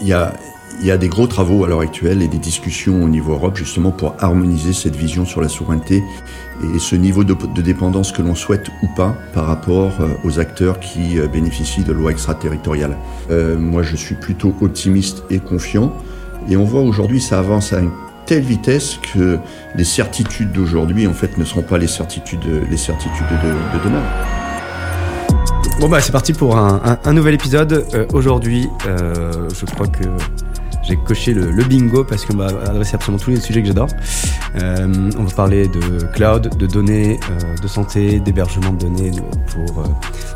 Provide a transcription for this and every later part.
il y a, y a des gros travaux à l'heure actuelle et des discussions au niveau Europe justement pour harmoniser cette vision sur la souveraineté et ce niveau de, dépendance que l'on souhaite ou pas par rapport euh, aux acteurs qui euh, bénéficient de lois extraterritoriales. Euh, moi, je suis plutôt optimiste et confiant et on voit aujourd'hui ça avance à une telle vitesse que les certitudes d'aujourd'hui en fait ne seront pas les certitudes, les certitudes de, demain. Bon bah c'est parti pour un, nouvel épisode. aujourd'hui, je crois que j'ai coché le, bingo parce qu'on va adresser absolument tous les sujets que j'adore. Euh, on va parler de cloud, de données, euh, de santé, d'hébergement de données pour euh,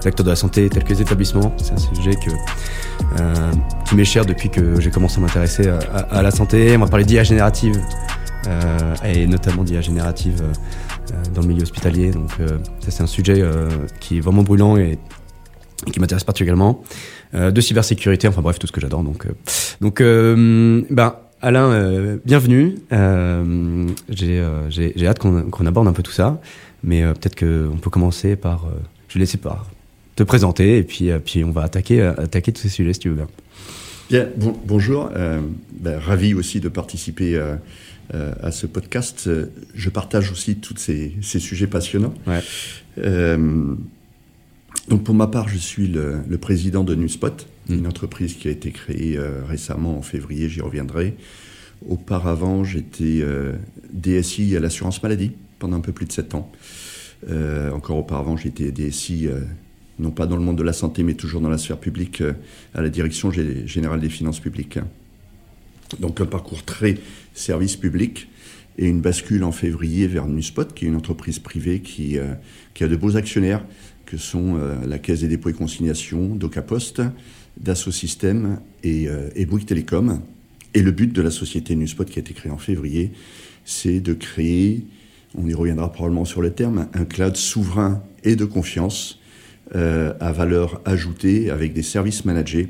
acteurs de la santé tels que les établissements. C'est un sujet qui m'est cher depuis que j'ai commencé à m'intéresser à, la santé. On va parler d'IA générative et notamment d'IA générative dans le milieu hospitalier. Donc ça c'est un sujet qui est vraiment brûlant et qui m'intéresse particulièrement. Euh, de cybersécurité, enfin bref, tout ce que j'adore. Donc, euh, donc euh, ben, Alain, bienvenue. J'ai hâte qu'on aborde un peu tout ça, mais peut-être qu'on peut commencer par, je vais laisser par te présenter et puis, puis on va attaquer, attaquer tous ces sujets si tu veux bien. Bien, bonjour. Ben, ravi aussi de participer à ce podcast. Je partage aussi tous ces, ces, sujets passionnants. Ouais. Donc pour ma part, je suis le, président de Nuspot, mm. une entreprise qui a été créée euh, récemment en février, j'y reviendrai. Auparavant, j'étais euh, DSI à l'assurance maladie pendant un peu plus de 7 ans. Euh, encore auparavant, j'étais DSI, non pas dans le monde de la santé, mais toujours dans la sphère publique, à la direction générale des finances publiques. Donc un parcours très service public et une bascule en février vers Nuspot, qui est une entreprise privée qui, qui a de beaux actionnaires, que sont euh, la Caisse des dépôts et consignations, DocaPost, Dassault Systèmes et, euh, et Bouygues Télécom. Et le but de la société Nuspot qui a été créée en février, c'est de créer, on y reviendra probablement sur le terme, un cloud souverain et de confiance euh, à valeur ajoutée avec des services managés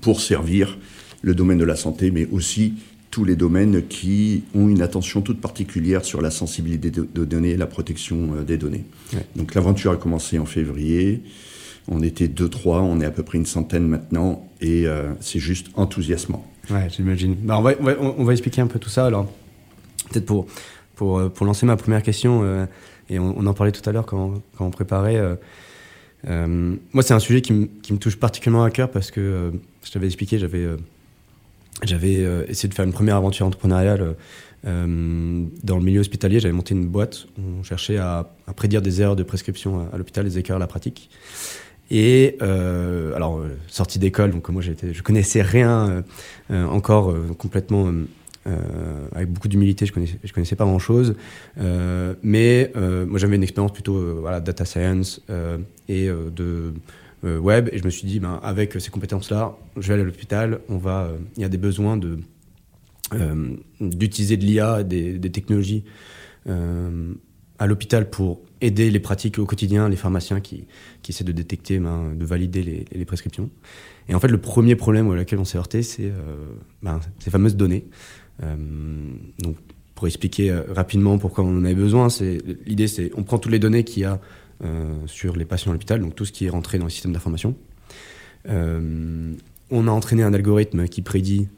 pour servir le domaine de la santé, mais aussi tous les domaines qui ont une attention toute particulière sur la sensibilité de données et la protection euh, des données. Donc l'aventure a commencé en février. On était deux, trois, on est à peu près une centaine maintenant, et euh, c'est juste enthousiasmant. Ouais, j'imagine. Bah, on, va, on, va, expliquer un peu tout ça. Alors, peut-être pour, pour, euh, pour, lancer ma première question, et on, en parlait tout à l'heure quand, quand, on préparait. moi, c'est un sujet qui, qui, me touche particulièrement à cœur parce que je t'avais expliqué, j'avais j'avais euh, essayé de faire une première aventure entrepreneuriale euh, dans le milieu hospitalier. J'avais monté une boîte. On cherchait à, prédire des erreurs de prescription à, l'hôpital, des écarts à la pratique. Et euh, alors, sortie d'école, donc moi j'étais, je connaissais rien encore complètement. avec beaucoup d'humilité, je connaissais, connaissais pas grand chose, mais moi j'avais une expérience plutôt voilà data science et de euh, web et je me suis dit ben, avec ces compétences là je vais aller à l'hôpital. On va euh, il y a des besoins de euh, d'utiliser de l'IA des, technologies à l'hôpital pour aider les pratiques au quotidien les pharmaciens qui, qui essaient de détecter ben, de valider les, prescriptions. Et en fait le premier problème auquel on s'est heurté c'est ben, ces fameuses données. Donc pour expliquer rapidement pourquoi on en avait besoin, c'est l'idée c'est on prend toutes les données qu'il y a euh, sur les patients à l'hôpital, donc tout ce qui est rentré dans le système d'information. Euh, on a entraîné un algorithme qui prédit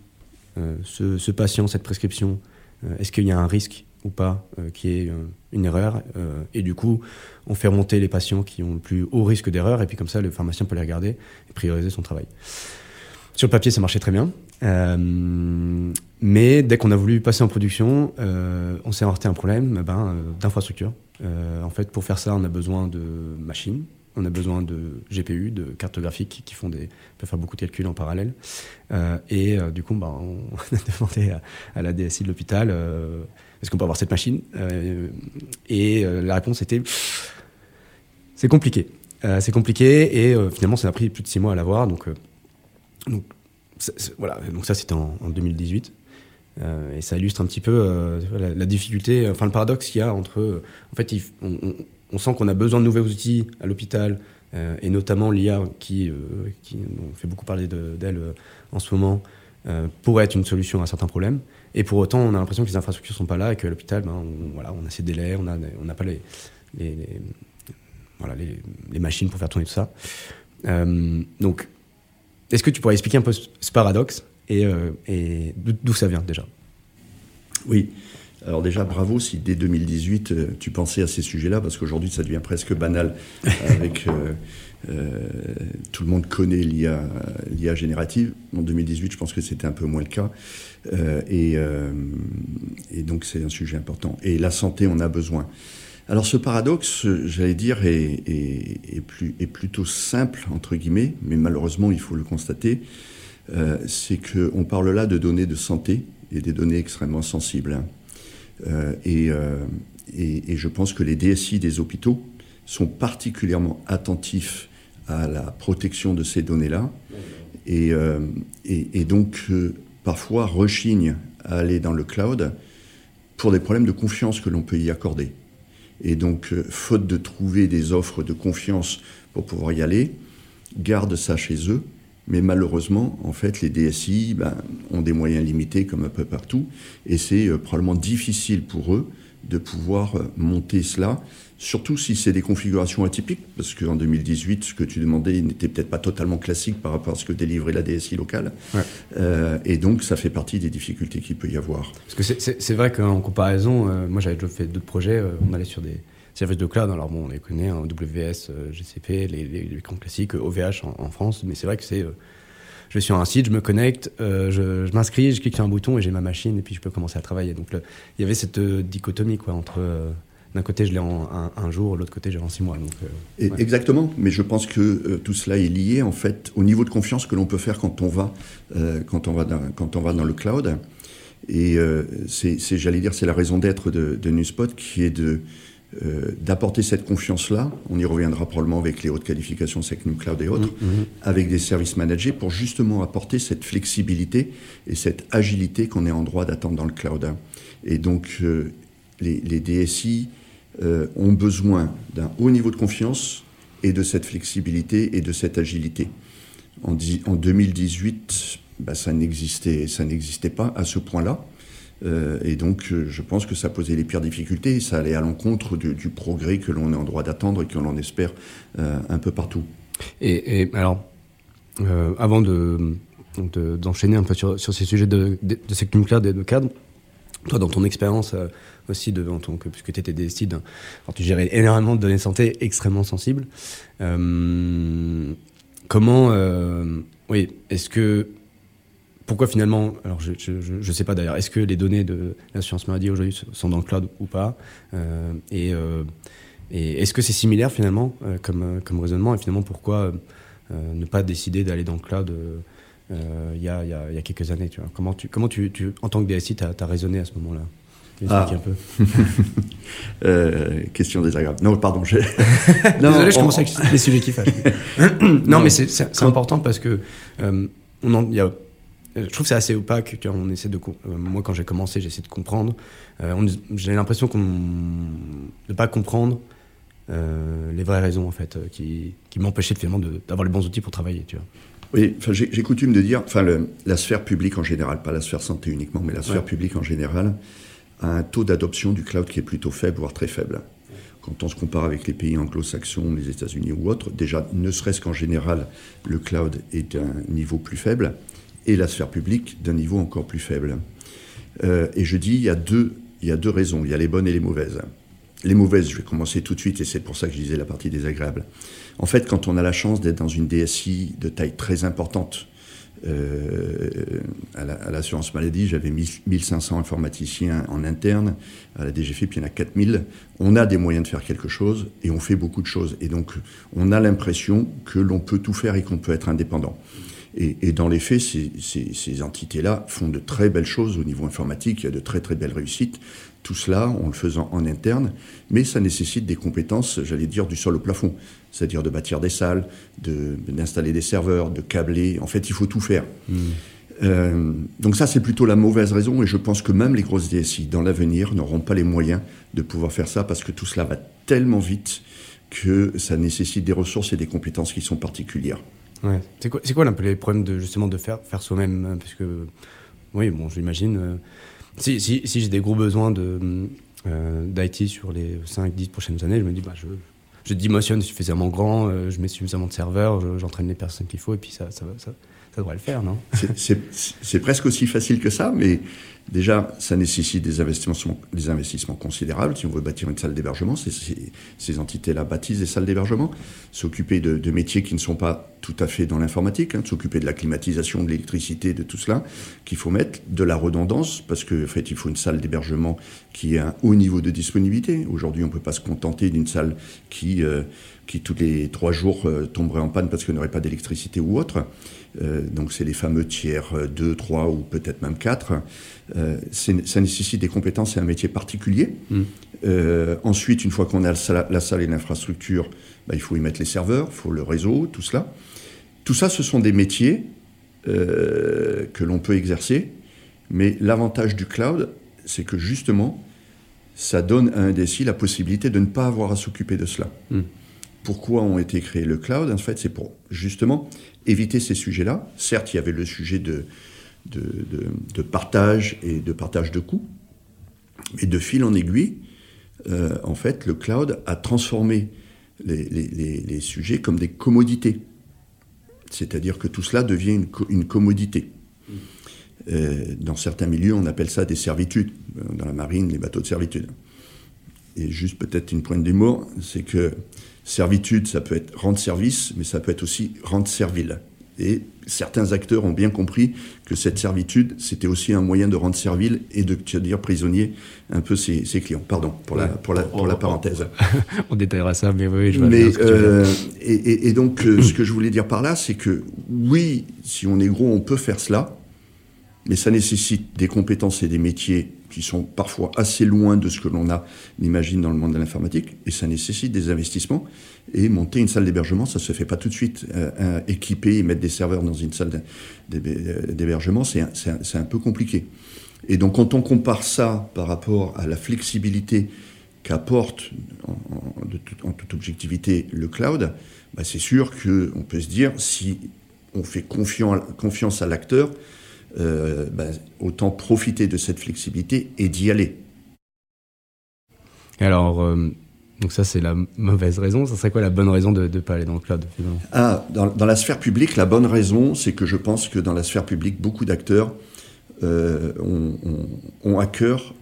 euh, ce, patient, cette prescription, est-ce qu'il y a un risque ou pas qui est une erreur. et du coup, on fait remonter les patients qui ont le plus haut risque d'erreur, et puis comme ça, le pharmacien peut les regarder et prioriser son travail. Sur le papier, ça marchait très bien. mais dès qu'on a voulu passer en production, on s'est heurté un problème ben, d'infrastructure. Euh, en fait, pour faire ça, on a besoin de machines, on a besoin de GPU, de cartes graphiques qui font des, peuvent faire beaucoup de calculs en parallèle. Euh, et euh, du coup, bah, on a demandé à, la DSI de l'hôpital est-ce qu'on peut avoir cette machine Et la réponse était c'est compliqué. c'est compliqué et finalement, ça a pris plus de six mois à l'avoir. Donc, voilà. Donc ça, c'était en 2018. Euh, et ça illustre un petit peu euh, la, difficulté, enfin le paradoxe qu'il y a entre. Euh, en fait, on, sent qu'on a besoin de nouveaux outils à l'hôpital, et notamment l'IA qui, on fait beaucoup parler d'elle en ce moment, pourrait être une solution à certains problèmes. Et pour autant, on a l'impression que les infrastructures ne sont pas là et que l'hôpital, ben, on, voilà, on a ces délais, on n'a pas les, machines pour faire tourner tout ça. donc, est-ce que tu pourrais expliquer un peu ce paradoxe? Et, et d'où ça vient déjà? Oui. Alors déjà, bravo si dès 2018, tu pensais à ces sujets-là, parce qu'aujourd'hui, ça devient presque banal avec euh, tout le monde connaît l'IA, l'IA générative. En 2018, je pense que c'était un peu moins le cas. Euh, euh, et, donc, c'est un sujet important. Et la santé, on a besoin. Alors, ce paradoxe, j'allais dire, est, plus, est, plutôt simple, entre guillemets, mais malheureusement, il faut le constater. C'est qu'on parle là de données de santé et des données extrêmement sensibles. et, et, je pense que les DSI des hôpitaux sont particulièrement attentifs à la protection de ces données-là. Et, euh, et, donc, euh, parfois, rechigne à aller dans le cloud pour des problèmes de confiance que l'on peut y accorder. Et donc, euh, faute de trouver des offres de confiance pour pouvoir y aller, garde ça chez eux. Mais malheureusement, en fait, les DSI ben, ont des moyens limités comme un peu partout. Et c'est probablement difficile pour eux de pouvoir monter cela Surtout si c'est des configurations atypiques, parce qu'en 2018, ce que tu demandais n'était peut-être pas totalement classique par rapport à ce que délivrait la DSI locale. Euh, et donc, ça fait partie des difficultés qu'il peut y avoir. Parce que c'est vrai qu'en comparaison, euh, moi j'avais déjà fait d'autres projets, euh, on allait sur des services de cloud, alors bon, on les connaît, hein, WS, GCP, les, les, grands classiques, OVH en, France, mais c'est vrai que c'est je vais sur un site, je me connecte, je, m'inscris, je clique sur un bouton et j'ai ma machine et puis je peux commencer à travailler. Donc il y avait cette dichotomie quoi entre d'un côté, je l'ai en un, jour, de l'autre côté, j'ai en six mois. Donc, euh, Exactement, mais je pense que euh, tout cela est lié en fait au niveau de confiance que l'on peut faire quand on va, euh, quand on va, dans, quand on va dans le cloud. Et c'est, j'allais dire, c'est la raison d'être de, de Nuspot qui est de d'apporter cette confiance-là. On y reviendra probablement avec les hautes qualifications SecNum Cloud et autres, mm, mm. avec des services managés pour justement apporter cette flexibilité et cette agilité qu'on est en droit d'attendre dans le cloud. Et donc, les, les DSI euh, ont besoin d'un haut niveau de confiance et de cette flexibilité et de cette agilité. En, en 2018, bah, ça n'existait pas à ce point-là. Euh, et donc, euh, je pense que ça posait les pires difficultés ça allait à l'encontre du, progrès que l'on est en droit d'attendre et que l'on espère un peu partout. Et, alors, avant de, d'enchaîner un peu sur, sur ces sujets de, de, de de cadre, toi, dans ton expérience aussi devant ton puisque tu étais DSI, tu gérais énormément de données santé extrêmement sensibles. Euh, comment, euh, oui, est-ce que pourquoi finalement, alors je ne sais pas d'ailleurs, est-ce que les données de l'assurance maladie aujourd'hui sont dans le cloud ou pas euh, Et, et est-ce que c'est similaire finalement comme, comme raisonnement Et finalement, pourquoi ne pas décider d'aller dans le cloud il y, a, y, a, y, a, quelques années tu vois? Comment, tu, comment tu, tu en tant que DSI, tu as, as raisonné à ce moment-là? Ah. un peu. euh, question désagréable. Non, pardon. Je... non, Désolé, je commence avec les sujets qui fâchent. non, mais c'est important parce que euh, on en, y a, je trouve que c'est assez opaque. Tu vois, on essaie de, euh, moi, quand j'ai commencé, j'ai essayé de comprendre. Euh, j'ai l'impression qu'on de pas comprendre les vraies raisons en fait qui, qui m'empêchaient finalement d'avoir les bons outils pour travailler. Tu vois. Oui, j'ai coutume de dire, enfin, la sphère publique en général, pas la sphère santé uniquement, mais la sphère publique en général, un taux d'adoption du cloud qui est plutôt faible, voire très faible. Quand on se compare avec les pays anglo-saxons, les États-Unis ou autres, déjà, ne serait-ce qu'en général, le cloud est d'un niveau plus faible et la sphère publique d'un niveau encore plus faible. Euh, et je dis, il y, a deux, il y a deux raisons, il y a les bonnes et les mauvaises. Les mauvaises, je vais commencer tout de suite, et c'est pour ça que je disais la partie désagréable. En fait, quand on a la chance d'être dans une DSI de taille très importante, euh, à l'assurance maladie, j'avais 1500 informaticiens en interne. À la DGFIP, il y en a 4000. On a des moyens de faire quelque chose et on fait beaucoup de choses. Et donc, on a l'impression que l'on peut tout faire et qu'on peut être indépendant. Et, dans les faits, ces, ces entités-là font de très belles choses au niveau informatique. Il y a de très très belles réussites. Tout cela en le faisant en interne, mais ça nécessite des compétences, j'allais dire, du sol au plafond c'est-à-dire de bâtir des salles, d'installer des serveurs, de câbler. En fait, il faut tout faire. Hmm. Euh, donc ça, c'est plutôt la mauvaise raison, et je pense que même les grosses DSI, dans l'avenir, n'auront pas les moyens de pouvoir faire ça, parce que tout cela va tellement vite que ça nécessite des ressources et des compétences qui sont particulières. C'est quoi, quoi un peu les problèmes de, justement de faire, faire soi-même hein, Parce que, oui, bon, j'imagine, euh, si, si, si j'ai des gros besoins de, euh, d'IT sur les 5-10 prochaines années, je me dis, bah, je, je dimensionne suffisamment grand, je mets suffisamment de serveurs, j'entraîne les personnes qu'il faut, et puis ça, ça, ça, ça devrait le faire, non? C'est presque aussi facile que ça, mais déjà, ça nécessite des investissements, considérables. Si on veut bâtir une salle d'hébergement, ces entités-là bâtissent des salles d'hébergement. S'occuper de, métiers qui ne sont pas tout à fait dans l'informatique, hein, s'occuper de la climatisation, de l'électricité, de tout cela, qu'il faut mettre, de la redondance, parce qu'en en fait, il faut une salle d'hébergement qui ait un haut niveau de disponibilité. Aujourd'hui, on ne peut pas se contenter d'une salle qui, euh, qui, tous les trois jours, euh, tomberait en panne parce qu'il n'y aurait pas d'électricité ou autre. Euh, donc c'est les fameux tiers 2, euh, 3 ou peut-être même 4. Euh, ça nécessite des compétences et un métier particulier. Mm. ensuite, une fois qu'on a la salle et l'infrastructure, bah, il faut y mettre les serveurs, il faut le réseau, tout cela. Tout ça, ce sont des métiers que l'on peut exercer, mais l'avantage du cloud, c'est que justement, ça donne à un DSI la possibilité de ne pas avoir à s'occuper de cela. Mm. Pourquoi ont été créés le cloud En fait, c'est pour justement éviter ces sujets-là. Certes, il y avait le sujet de, de, partage et de partage de coûts, mais de fil en aiguille, euh, en fait, le cloud a transformé les, sujets comme des commodités. C'est-à-dire que tout cela devient une, commodité. Euh, dans certains milieux, on appelle ça des servitudes. Dans la marine, les bateaux de servitude. Et juste peut-être une pointe d'humour, c'est que Servitude, ça peut être rendre service, mais ça peut être aussi rendre servile. Et certains acteurs ont bien compris que cette servitude, c'était aussi un moyen de rendre servile et de dire prisonnier un peu ses, clients. Pardon pour la, pour la, pour la parenthèse. On détaillera ça, mais oui, je vois mais, euh, et, et, donc, euh, ce que je voulais dire par là, c'est que oui, si on est gros, on peut faire cela, mais ça nécessite des compétences et des métiers qui sont parfois assez loin de ce que l'on a, imagine, dans le monde de l'informatique, et ça nécessite des investissements. Et monter une salle d'hébergement, ça ne se fait pas tout de suite. Euh, équiper et mettre des serveurs dans une salle d'hébergement, c'est un, un, peu compliqué. Et donc, quand on compare ça par rapport à la flexibilité qu'apporte, en, toute objectivité, le cloud, bah c'est sûr qu'on peut se dire, si on fait confiance à l'acteur, euh, ben, autant profiter de cette flexibilité et d'y aller. alors, euh, donc ça c'est la mauvaise raison. Ça serait quoi la bonne raison de ne pas aller dans le cloud ah, dans, la sphère publique, la bonne raison, c'est que je pense que dans la sphère publique, beaucoup d'acteurs euh, ont, à cœur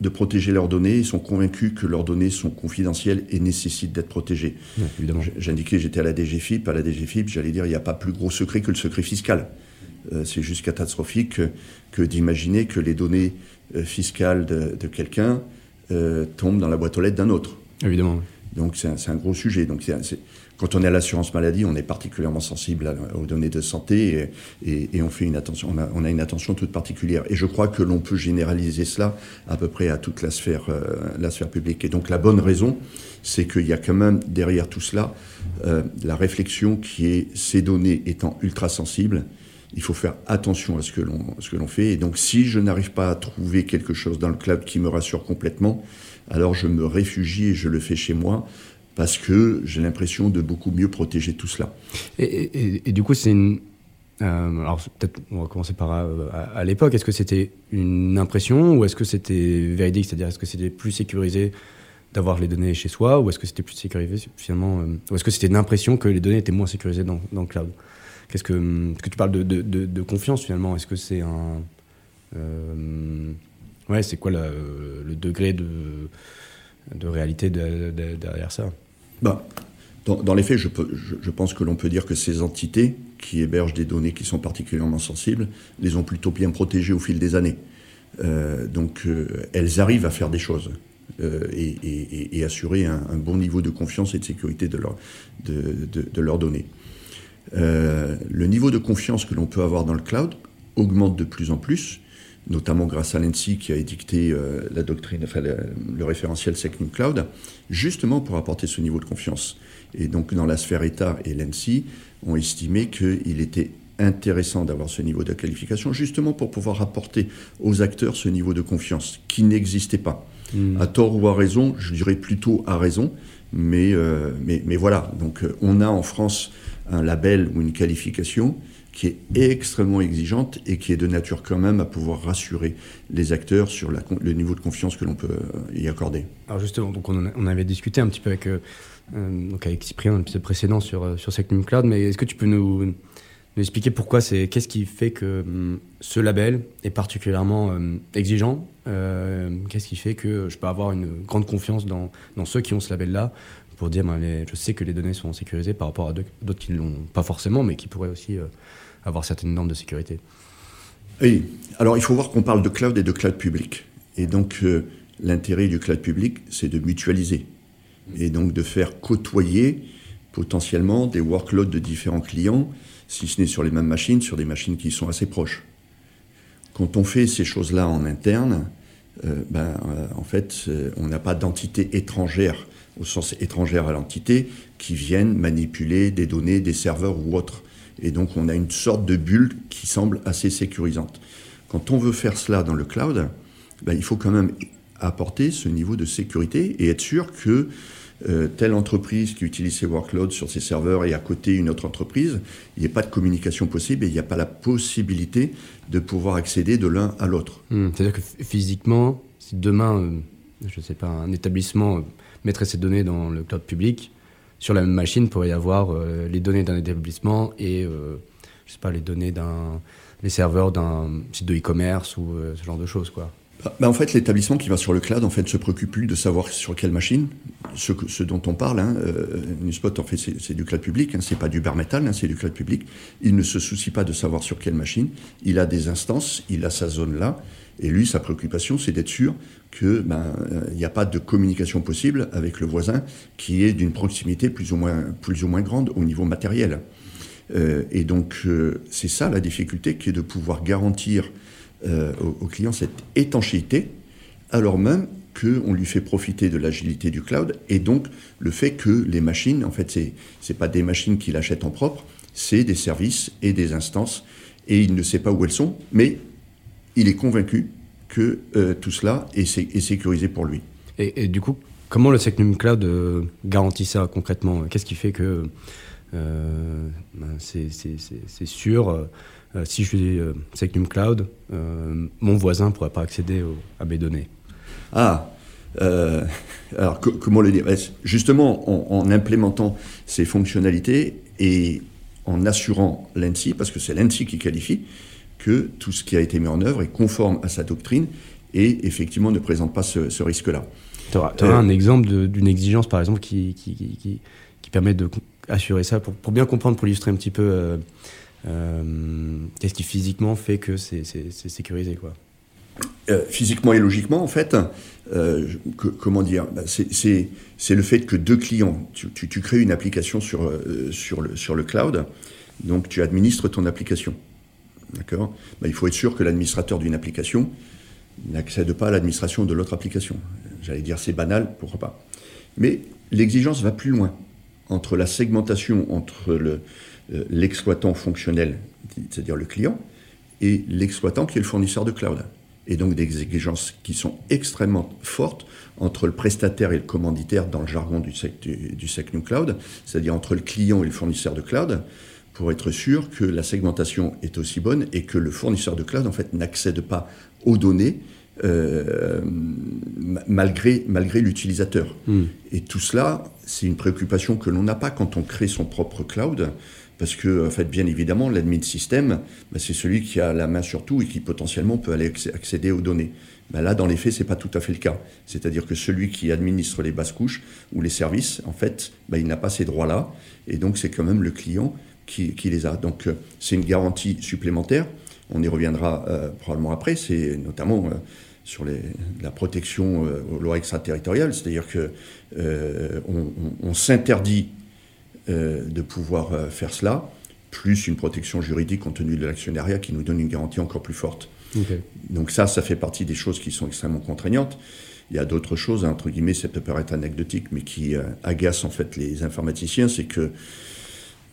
de protéger leurs données. Ils sont convaincus que leurs données sont confidentielles et nécessitent d'être protégées. J'indiquais, j'étais à la DGFIP. À la DGFIP, j'allais dire, il n'y a pas plus gros secret que le secret fiscal. Euh, c'est juste catastrophique que, d'imaginer que les données euh, fiscales de, quelqu'un euh, tombent dans la boîte aux lettres d'un autre. Évidemment. Donc c'est un, gros sujet. Donc quand on est à l'assurance maladie, on est particulièrement sensible aux données de santé et, on fait une attention, on a, une attention toute particulière. Et je crois que l'on peut généraliser cela à peu près à toute la sphère, la sphère publique. Et donc la bonne raison, c'est qu'il y a quand même derrière tout cela la réflexion qui est ces données étant ultra sensibles, il faut faire attention à ce que l'on fait. Et donc, si je n'arrive pas à trouver quelque chose dans le cloud qui me rassure complètement, alors je me réfugie et je le fais chez moi parce que j'ai l'impression de beaucoup mieux protéger tout cela. Et, du coup, c'est une. Euh, alors, peut-être, on va commencer par euh, à, l'époque. Est-ce que c'était une impression ou est-ce que c'était véridique? C'est-à-dire, est-ce que c'était plus sécurisé d'avoir les données chez soi ou est-ce que c'était plus sécurisé finalement euh, Ou est-ce que c'était une impression que les données étaient moins sécurisées dans, dans le cloud? Qu'est-ce que, que tu parles de, de, confiance finalement Est-ce que c'est un. Euh, ouais, c'est quoi le, degré de, de réalité derrière ça? Bah, dans, les faits, je, je, pense que l'on peut dire que ces entités qui hébergent des données qui sont particulièrement sensibles les ont plutôt bien protégées au fil des années. Euh, donc euh, elles arrivent à faire des choses. Euh, et, assurer un, bon niveau de confiance et de sécurité de, leur, de, de leurs données. Euh, le niveau de confiance que l'on peut avoir dans le cloud augmente de plus en plus, notamment grâce à l'ENSI qui a édicté euh, la doctrine, le, référentiel SecNum Cloud, justement pour apporter ce niveau de confiance. Et donc dans la sphère État et l'ENSI ont estimé qu'il était intéressant d'avoir ce niveau de qualification, justement pour pouvoir apporter aux acteurs ce niveau de confiance qui n'existait pas. Hmm. À tort ou à raison, je dirais plutôt à raison, mais, euh, mais, voilà. Donc on a en France un label ou une qualification qui est extrêmement exigeante et qui est de nature quand même à pouvoir rassurer les acteurs sur le niveau de confiance que l'on peut euh, y accorder. Alors justement, donc on, avait discuté un petit peu avec, euh, euh, donc avec Cyprien dans l'épisode précédent sur, sur Secnum Cloud, mais est-ce que tu peux nous, expliquer pourquoi c'est, qu'est-ce qui fait que hum, ce label est particulièrement exigeant Qu'est-ce qui fait que je peux avoir une grande confiance dans, ceux qui ont ce label-là pour dire, ben, je sais que les données sont sécurisées par rapport à d'autres qui ne l'ont pas forcément, mais qui pourraient aussi avoir certaines normes de sécurité. Oui, alors il faut voir qu'on parle de cloud et de cloud public. Et donc euh, l'intérêt du cloud public, c'est de mutualiser. Et donc de faire côtoyer potentiellement des workloads de différents clients, si ce n'est sur les mêmes machines, sur des machines qui sont assez proches. Quand on fait ces choses-là en interne, euh, ben, euh, en fait, on n'a pas d'entité étrangère, au sens étrangère à l'entité, qui viennent manipuler des données, des serveurs ou autres. Et donc on a une sorte de bulle qui semble assez sécurisante. Quand on veut faire cela dans le cloud, ben, il faut quand même apporter ce niveau de sécurité et être sûr que euh, telle entreprise qui utilise ses workloads sur ses serveurs et à côté une autre entreprise, il n'y a pas de communication possible et il n'y a pas la possibilité de pouvoir accéder de l'un à l'autre. Hmm, c'est-à-dire que physiquement, si demain, euh, je ne sais pas, un établissement euh, mettrait ses données dans le cloud public, sur la même machine pourrait y avoir les données d'un établissement et je sais pas les données d'un les serveurs d'un site de e-commerce ou ce genre de choses quoi. Bah, bah, en fait, l'établissement qui va sur le cloud, en fait, se préoccupe plus de savoir sur quelle machine, ce, dont on parle. Hein, Nuspot, en fait, c'est du cloud public, hein, c'est pas du bare metal, hein, c'est du cloud public. Il ne se soucie pas de savoir sur quelle machine. Il a des instances, il a sa zone là, et lui, sa préoccupation, c'est d'être sûr qu'il ben, n'y a pas de communication possible avec le voisin qui est d'une proximité plus ou, moins, plus ou moins grande au niveau matériel. Euh, et donc, euh, c'est ça la difficulté, qui est de pouvoir garantir euh, au, client cette étanchéité, alors même qu'on lui fait profiter de l'agilité du cloud, et donc le fait que les machines, en fait, ce n'est pas des machines qu'il achète en propre, c'est des services et des instances, et il ne sait pas où elles sont, mais il est convaincu que euh, tout cela est, sécurisé pour lui. Et, du coup, comment le Secnum Cloud euh, garantit ça concrètement? Qu'est-ce qui fait que euh, ben, c'est sûr si je fais Secnum Cloud, mon voisin ne pourra pas accéder à mes données Ah alors, comment le dire? Justement, en, implémentant ces fonctionnalités et en assurant l'ANSI, parce que c'est l'ANSI qui qualifie, que tout ce qui a été mis en œuvre est conforme à sa doctrine et effectivement ne présente pas ce, risque-là. Tu auras, euh, un exemple d'une exigence, par exemple, qui, qui, qui, qui permet d'assurer ça, pour, pour, bien comprendre, pour illustrer un petit peu euh, euh, qu'est-ce qui physiquement fait que c'est sécurisé quoi? physiquement et logiquement, en fait, comment dire, bah, c'est le fait que deux clients, tu, crées une application sur, le, le cloud, donc tu administres ton application. D'accord? Ben, Il faut être sûr que l'administrateur d'une application n'accède pas à l'administration de l'autre application. J'allais dire c'est banal, pourquoi pas? Mais l'exigence va plus loin. Entre la segmentation entre euh, l'exploitant fonctionnel, c'est-à-dire le client, et l'exploitant qui est le fournisseur de cloud. Et donc des exigences qui sont extrêmement fortes entre le prestataire et le commanditaire dans le jargon du, du, du Cloud, c'est-à-dire entre le client et le fournisseur de cloud pour être sûr que la segmentation est aussi bonne et que le fournisseur de cloud en fait n'accède pas aux données euh, malgré, malgré l'utilisateur. Hmm. Et tout cela, c'est une préoccupation que l'on n'a pas quand on crée son propre cloud, parce que, en fait, bien évidemment, l'admin système, bah, c'est celui qui a la main sur tout et qui potentiellement peut aller accéder aux données. Bah, là, dans les faits, c'est pas tout à fait le cas. C'est-à-dire que celui qui administre les basses couches ou les services, en fait, bah, il n'a pas ces droits-là, et donc c'est quand même le client qui, les a. Donc euh, c'est une garantie supplémentaire. On y reviendra euh, probablement après. C'est notamment euh, sur les, la protection aux lois extraterritoriales, c'est-à-dire que on, s'interdit de pouvoir faire cela, plus une protection juridique compte tenu de l'actionnariat qui nous donne une garantie encore plus forte. Donc ça, ça fait partie des choses qui sont extrêmement contraignantes. Il y a d'autres choses, entre guillemets, ça peut paraître anecdotique, mais qui agacent en fait les informaticiens, c'est que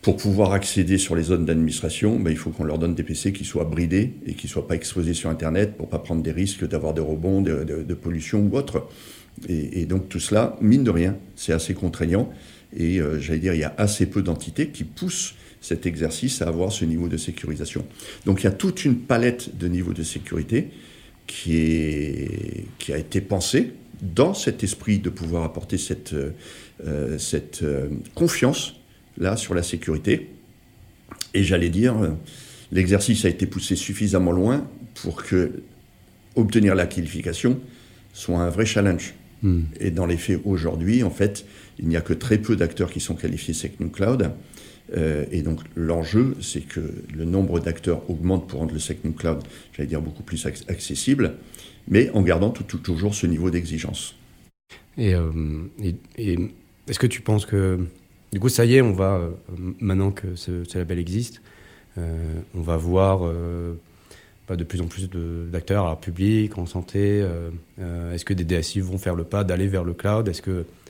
pour pouvoir accéder sur les zones d'administration, ben, il faut qu'on leur donne des PC qui soient bridés et qui ne soient pas exposés sur Internet pour pas prendre des risques d'avoir des rebonds, de, pollution ou autre. Et, donc tout cela, mine de rien, c'est assez contraignant. Et euh, j'allais dire, il y a assez peu d'entités qui poussent cet exercice à avoir ce niveau de sécurisation. Donc il y a toute une palette de niveaux de sécurité qui, est, qui a été pensée dans cet esprit de pouvoir apporter cette, euh, cette euh, confiance là sur la sécurité. Et j'allais dire, l'exercice a été poussé suffisamment loin pour que obtenir la qualification soit un vrai challenge. Hmm. Et dans les faits, aujourd'hui, en fait, il n'y a que très peu d'acteurs qui sont qualifiés SecNum Cloud. Euh, et donc l'enjeu, c'est que le nombre d'acteurs augmente pour rendre le SecNum Cloud, j'allais dire, beaucoup plus accessible, mais en gardant toujours ce niveau d'exigence. Euh, et, est-ce que tu penses que, du coup, ça y est, on va, euh, maintenant que ce, label existe, on va voir de plus en plus d'acteurs publics, en santé euh, euh, Est-ce que des DSI vont faire le pas d'aller vers le cloud? Est-ce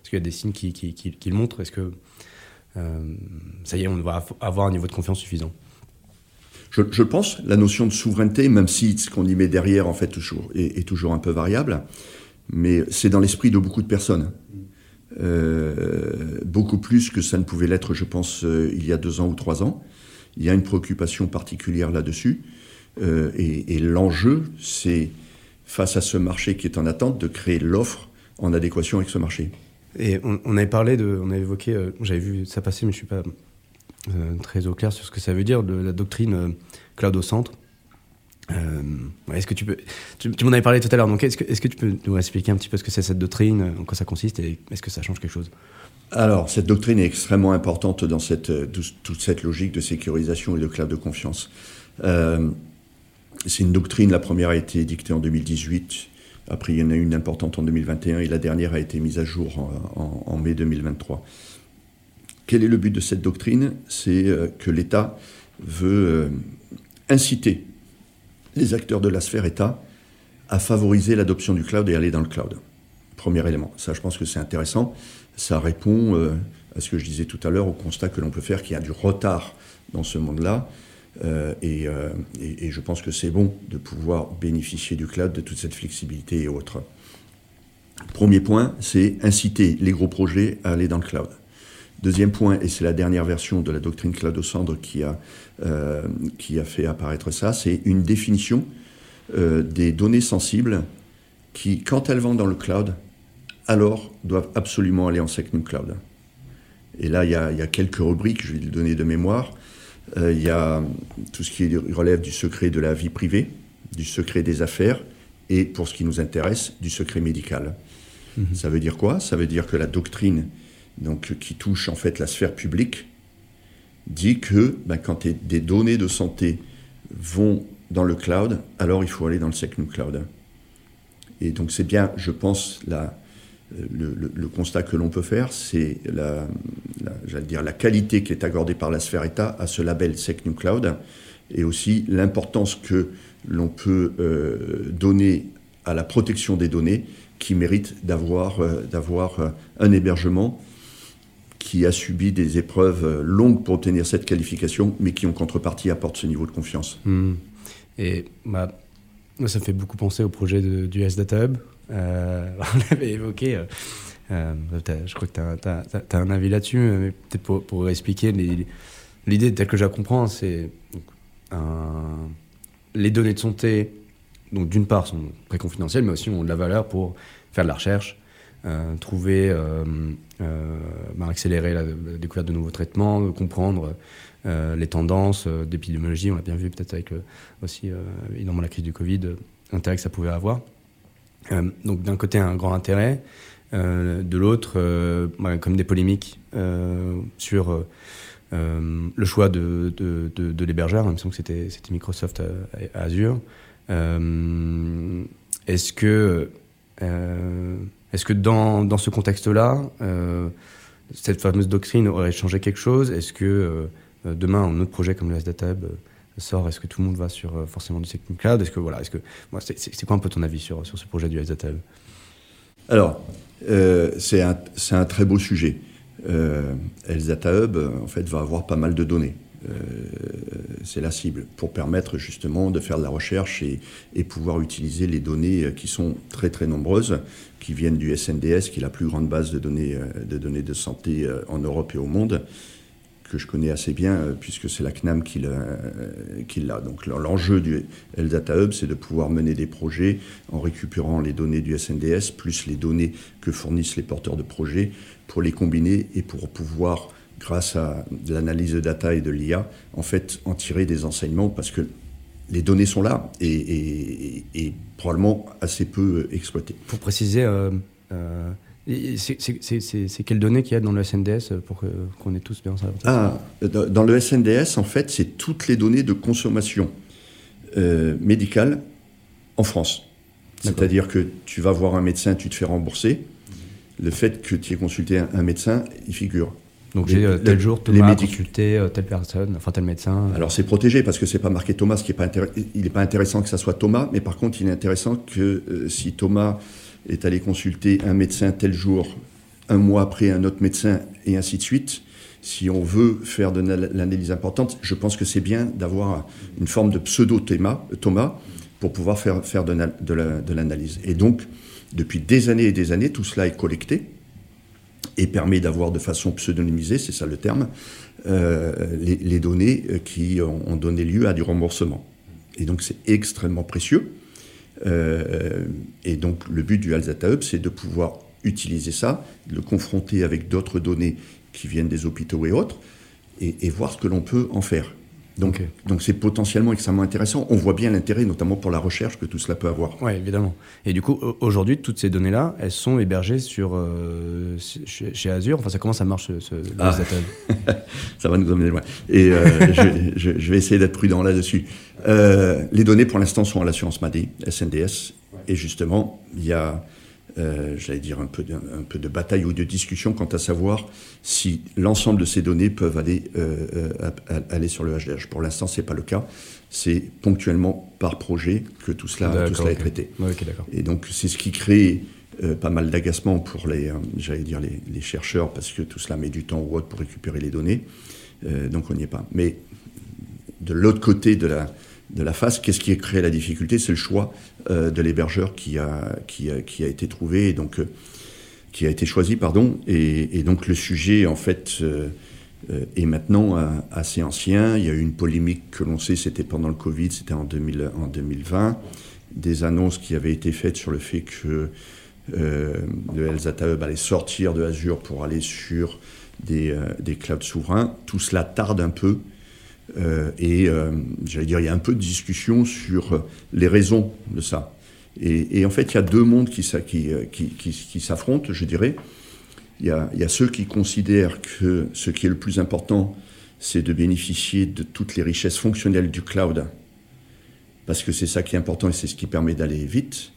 qu'il est y a des signes qui, le montrent? Est-ce que euh, ça y est, on va avoir un niveau de confiance suffisant? Je, pense la notion de souveraineté, même si ce qu'on y met derrière en fait toujours, est, toujours un peu variable, mais c'est dans l'esprit de beaucoup de personnes. beaucoup plus que ça ne pouvait l'être, je pense, il y a deux ans ou trois ans. Il y a une préoccupation particulière là-dessus. Euh, et, l'enjeu, c'est, face à ce marché qui est en attente, de créer l'offre en adéquation avec ce marché. Et on, avait parlé de, on avait évoqué, euh, j'avais vu ça passer, mais je suis pas euh, très au clair sur ce que ça veut dire, de la doctrine cloud au centre. est-ce que tu peux, tu, m'en avais parlé tout à l'heure, donc est-ce que, est-ce que tu peux nous expliquer un petit peu ce que c'est cette doctrine, en quoi ça consiste et est-ce que ça change quelque chose? Alors, cette doctrine est extrêmement importante dans cette, toute cette logique de sécurisation et de cloud de confiance. C'est une doctrine, la première a été dictée en 2018, après il y en a une importante en 2021 et la dernière a été mise à jour en, mai 2023. Quel est le but de cette doctrine? C'est euh, que l'État veut euh, inciter les acteurs de la sphère État à favoriser l'adoption du cloud et aller dans le cloud. Premier élément. Ça, je pense que c'est intéressant. Ça répond euh, à ce que je disais tout à l'heure, au constat que l'on peut faire qu'il y a du retard dans ce monde-là euh, euh, et, je pense que c'est bon de pouvoir bénéficier du cloud, de toute cette flexibilité et autres. Premier point, c'est inciter les gros projets à aller dans le cloud. Deuxième point, et c'est la dernière version de la doctrine cloud au centre qui a, euh, qui a fait apparaître ça, c'est une définition des données sensibles qui, quand elles vont dans le cloud, alors doivent absolument aller en SecNum Cloud. Et là, il y, a, quelques rubriques, je vais le donner de mémoire. Euh, il y a tout ce qui relève du secret de la vie privée, du secret des affaires, et pour ce qui nous intéresse, du secret médical. Mhm. Ça veut dire quoi? Ça veut dire que la doctrine donc, qui touche en fait la sphère publique dit que ben, quand des données de santé vont dans le cloud, alors il faut aller dans le SecNum Cloud. Et donc c'est bien, je pense, la, le, constat que l'on peut faire, c'est la, qualité qui est accordée par la sphère État à ce label SecNum Cloud et aussi l'importance que l'on peut euh, donner à la protection des données qui mérite d'avoir euh, euh, un hébergement qui a subi des épreuves longues pour obtenir cette qualification, mais qui en contrepartie apporte ce niveau de confiance. Hmm. Et bah, ça me fait beaucoup penser au projet du S-Data Hub, on l'avait évoqué. Euh, euh, je crois que tu as, un avis là-dessus, peut-être pour, expliquer l'idée telle que je la comprends, c'est les données de santé, donc d'une part sont très confidentielles, mais aussi ont de la valeur pour faire de la recherche, trouver, bah, accélérer la, découverte de nouveaux traitements, comprendre les tendances d'épidémiologie. On l'a bien vu peut-être avec aussi évidemment la crise du Covid, l'intérêt que ça pouvait avoir. Euh, donc d'un côté un grand intérêt, euh, de l'autre euh, comme des polémiques sur le choix de, l'hébergeur, il me c'était Microsoft Azure. est-ce que, est-ce dans, ce contexte-là, cette fameuse doctrine aurait changé quelque chose? Est-ce que demain, un autre projet comme le S-Data Hub sort, est-ce que tout le monde va sur euh, forcément du Cloud? Est-ce que voilà, est-ce que moi, c'est, quoi un peu ton avis sur, sur ce projet du SDATA Alors, euh, c'est un, un, très beau sujet. Euh, Hub, en fait, va avoir pas mal de données. Euh, c'est la cible pour permettre justement de faire de la recherche et, et, pouvoir utiliser les données qui sont très très nombreuses, qui viennent du SNDS, qui est la plus grande base de données de, données de santé en Europe et au monde, je connais assez bien, puisque c'est la CNAM qui l'a. Donc l'enjeu du Health Data Hub, c'est de pouvoir mener des projets en récupérant les données du SNDS, plus les données que fournissent les porteurs de projets, pour les combiner et pour pouvoir, grâce à l'analyse de data et de l'IA, en fait, en tirer des enseignements, parce que les données sont là et, probablement assez peu exploitées. Pour préciser, euh, euh, c'est quelles données qu'il y a dans le SNDS pour qu'on ait tous bien ça? Ah, Dans le SNDS, en fait, c'est toutes les données de consommation euh, médicale en France. C'est-à-dire que tu vas voir un médecin, tu te fais rembourser. Le fait que tu aies consulté un médecin, il figure. Donc j'ai euh, tel jour Thomas a consulté euh, telle personne, enfin tel médecin. Alors c'est protégé parce que c'est pas marqué Thomas, ce qui est pas il n'est pas intéressant que ça soit Thomas, mais par contre il est intéressant que si Thomas est allé consulter un médecin tel jour, un mois après un autre médecin et ainsi de suite, si on veut faire de l'analyse importante, je pense que c'est bien d'avoir une forme de pseudo Thomas pour pouvoir faire, faire de l'analyse. Et donc depuis des années et des années, tout cela est collecté et permet d'avoir de façon pseudonymisée, c'est ça le terme, euh, les, données qui ont, donné lieu à du remboursement. Et donc c'est extrêmement précieux. Euh, et donc le but du Hub, c'est de pouvoir utiliser ça, le confronter avec d'autres données qui viennent des hôpitaux et autres, et voir ce que l'on peut en faire. Donc, donc c'est potentiellement extrêmement intéressant. On voit bien l'intérêt, notamment pour la recherche, que tout cela peut avoir. Oui, évidemment. Et du coup, aujourd'hui, toutes ces données-là, elles sont hébergées sur, euh, chez, Azure. Enfin, ça commence à marcher, ce, ah. Ça va nous emmener loin. Et euh, je, je, vais essayer d'être prudent là-dessus. Euh, les données, pour l'instant, sont à l'assurance MADI, SNDS. Et justement, il y a euh, j'allais dire, un peu, de, un peu de bataille ou de discussion quant à savoir si l'ensemble de ces données peuvent aller, euh, euh, aller sur le HDH. Pour l'instant, ce n'est pas le cas. C'est ponctuellement par projet que tout cela, tout cela est traité. Et donc, c'est ce qui crée pas mal d'agacement pour les, j'allais dire, les, les, chercheurs, parce que tout cela met du temps ou autre pour récupérer les données. donc, on n'y est pas. Mais de l'autre côté de la, de la face. Qu'est-ce qui a créé la difficulté? C'est le choix euh, de l'hébergeur qui a, qui, a, qui a été trouvé, et donc, euh, qui a été choisi, pardon. Et, donc le sujet, en fait, euh, est maintenant assez ancien. Il y a eu une polémique que l'on sait, c'était pendant le Covid, c'était en, 2000, en 2020. Des annonces qui avaient été faites sur le fait que le Elzata Hub allait sortir de Azure pour aller sur des, des clouds souverains. Tout cela tarde un peu. Euh, et euh, j'allais dire, il y a un peu de discussion sur les raisons de ça. Et, en fait, il y a deux mondes qui, s'affrontent, je dirais. Il y, a, ceux qui considèrent que ce qui est le plus important, c'est de bénéficier de toutes les richesses fonctionnelles du cloud, parce que c'est ça qui est important et c'est ce qui permet d'aller vite.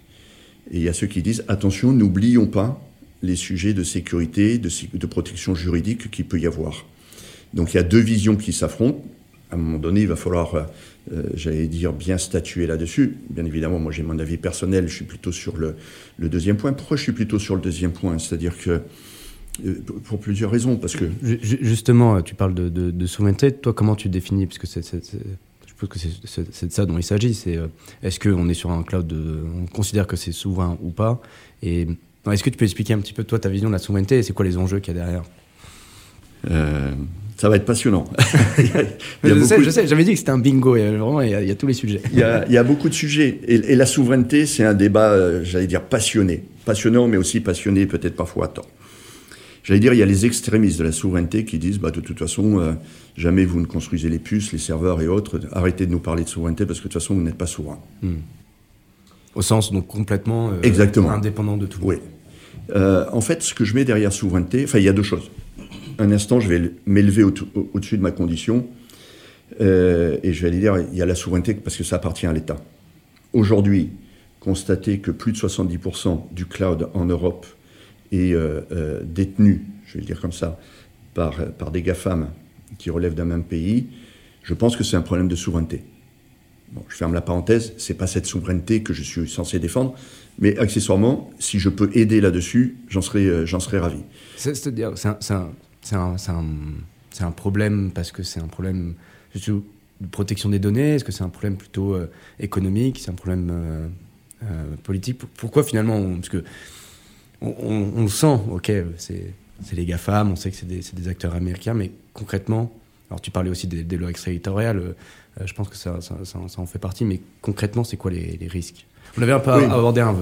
Et il y a ceux qui disent, attention, n'oublions pas les sujets de sécurité, de protection juridique qu'il peut y avoir. Donc il y a deux visions qui s'affrontent à un moment donné, il va falloir, euh, euh, j'allais dire, bien statuer là-dessus. Bien évidemment, moi j'ai mon avis personnel, je suis plutôt sur le, deuxième point. Pourquoi je suis plutôt sur le deuxième point? C'est-à-dire que, euh, pour plusieurs raisons, parce que... Justement, tu parles de, de, souveraineté, toi comment tu définis? Parce que c'est, je pense que c'est, de ça dont il s'agit, c'est est-ce qu'on est sur un cloud, on considère que c'est souverain ou pas? Et est-ce que tu peux expliquer un petit peu toi ta vision de la souveraineté et c'est quoi les enjeux qu'il y a derrière? Ça va être passionnant. je, sais, j'avais dit que c'était un bingo, il y a, vraiment, il y a, tous les sujets. Il y a, beaucoup de sujets. Et, la souveraineté, c'est un débat, euh, j'allais dire, passionné. Passionnant, mais aussi passionné, peut-être parfois à tort. J'allais dire, il y a les extrémistes de la souveraineté qui disent, bah, de toute façon, euh, jamais vous ne construisez les puces, les serveurs et autres, arrêtez de nous parler de souveraineté parce que de toute façon, vous n'êtes pas souverain. Hmm. Au sens, donc, complètement euh, indépendant de tout. Oui. en fait, ce que je mets derrière souveraineté, enfin, il y a deux choses un instant, je vais m'élever au-dessus de ma condition euh, et je vais aller dire il y a la souveraineté parce que ça appartient à l'État. Aujourd'hui, constater que plus de 70% du cloud en Europe est euh, euh, détenu, je vais le dire comme ça, par, des GAFAM qui relèvent d'un même pays, je pense que c'est un problème de souveraineté. Bon, je ferme la parenthèse, c'est pas cette souveraineté que je suis censé défendre, mais accessoirement, si je peux aider là-dessus, j'en serais ravi. C'est-à-dire, c'est un, c'est un, un, problème parce que c'est un problème de protection des données. Est-ce que c'est un problème plutôt euh, économique? C'est un problème euh, euh, politique? Pourquoi finalement Parce que on, le sent, ok, c'est les GAFAM, on sait que c'est des, des, acteurs américains, mais concrètement, Alors tu parlais aussi des, des lois extraterritoriales, je pense que ça, ça, en fait partie, mais concrètement, c'est quoi les, risques? On avait un peu abordé un,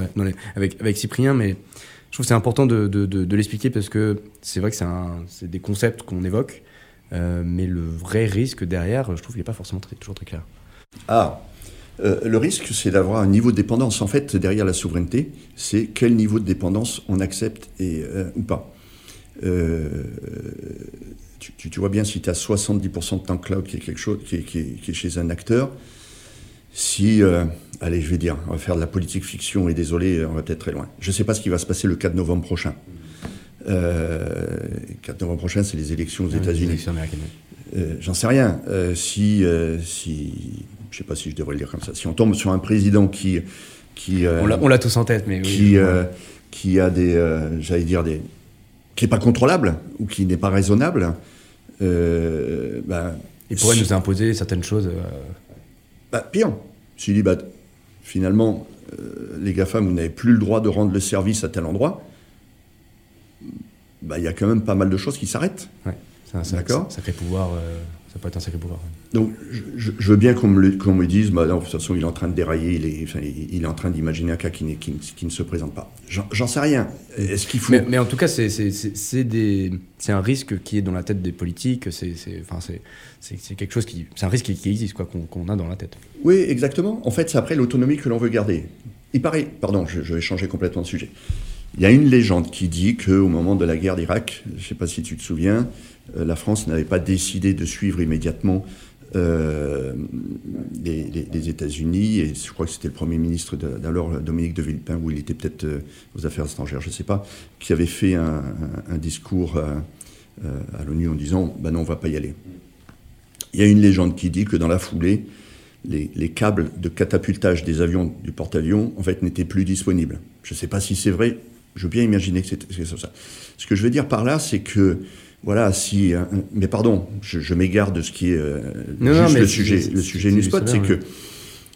avec, avec Cyprien, mais trouve que c'est important de, de, de, l'expliquer parce que c'est vrai que c'est des concepts qu'on évoque, mais le vrai risque derrière, je trouve qu'il n'est pas forcément toujours très clair. Ah, euh, le risque, c'est d'avoir un niveau de dépendance. En fait, derrière la souveraineté, c'est quel niveau de dépendance on accepte et, euh, ou pas. Euh, tu, vois bien, si tu as 70% de temps cloud qui est quelque chose qui est, chez un acteur, si, allez, je vais dire, on va faire de la politique fiction et désolé, on va peut-être très loin. Je ne sais pas ce qui va se passer le 4 novembre prochain. Euh, 4 novembre prochain, c'est les élections aux États-Unis. J'en sais rien. si, si je ne sais pas si je devrais le dire comme ça, si on tombe sur un président qui... qui euh, on l'a tous en tête, mais oui. Qui, euh, qui a des... Euh, j'allais dire des... qui n'est pas contrôlable ou qui n'est pas raisonnable, ben, Il pourrait nous imposer certaines choses. Bah, pire. S'il dit, bah, finalement, les GAFAM, vous n'avez plus le droit de rendre le service à tel endroit, bah, il y a quand même pas mal de choses qui s'arrêtent. Ouais, c'est un sacré pouvoir ça peut être un sacré pouvoir. Donc, je, veux bien qu'on me, me, dise, bah, non, de toute façon, il est en train de dérailler, il est, il est en train d'imaginer un cas qui, qui, qui, ne se présente pas. J'en sais rien. Est-ce qu'il faut. Mais, en tout cas, c'est un risque qui est dans la tête des politiques. C'est enfin, quelque chose qui. C'est un risque qui, existe, quoi, qu'on a dans la tête. Oui, exactement. En fait, c'est après l'autonomie que l'on veut garder. Il paraît. Pardon, je, je vais changer complètement de sujet. Il y a une légende qui dit qu'au moment de la guerre d'Irak, je ne sais pas si tu te souviens, euh, la France n'avait pas décidé de suivre immédiatement euh, les, États-Unis, et je crois que c'était le Premier ministre d'alors, Dominique de Villepin, où il était peut-être euh, aux Affaires étrangères, je ne sais pas, qui avait fait un, discours à, l'ONU en disant ben non, on ne va pas y aller. Il y a une légende qui dit que dans la foulée, les, les câbles de catapultage des avions du porte-avions en fait n'étaient plus disponibles. Je ne sais pas si c'est vrai, je veux bien imaginer que c'est ça. Ce que je veux dire par là, c'est que, voilà, si. mais pardon, je, m'égare de ce qui est euh, juste le sujet, le sujet c'est que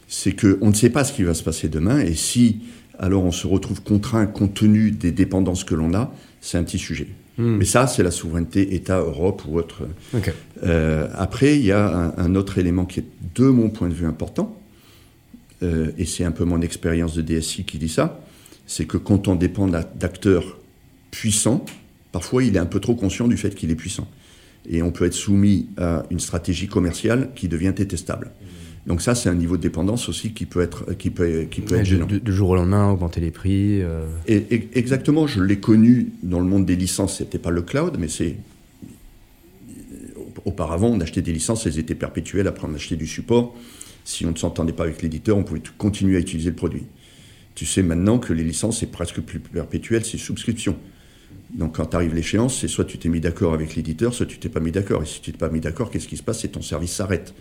c'est que on ne sait pas ce qui va se passer demain, et si alors on se retrouve contraint compte tenu des dépendances que l'on a, c'est un petit sujet. Hmm. Mais ça, c'est la souveraineté État, Europe ou autre. Euh, après, il y a un, autre élément qui est, de mon point de vue, important, euh, et c'est un peu mon expérience de DSI qui dit ça, c'est que quand on dépend d'acteurs puissants, parfois il est un peu trop conscient du fait qu'il est puissant. Et on peut être soumis à une stratégie commerciale qui devient détestable. Donc ça, c'est un niveau de dépendance aussi qui peut être, qui peut, qui peut être gênant. Du, jour au lendemain, augmenter les prix. Euh. Et, exactement, je l'ai connu dans le monde des licences, c'était pas le cloud, mais c'est... Auparavant, on achetait des licences, elles étaient perpétuelles, après on achetait du support. Si on ne s'entendait pas avec l'éditeur, on pouvait continuer à utiliser le produit. Tu sais maintenant que les licences, c'est presque plus perpétuel, c'est subscription. Donc quand arrive l'échéance, c'est soit tu t'es mis d'accord avec l'éditeur, soit tu t'es pas mis d'accord. Et si tu t'es pas mis d'accord, qu'est-ce qui se passe? C'est ton service s'arrête.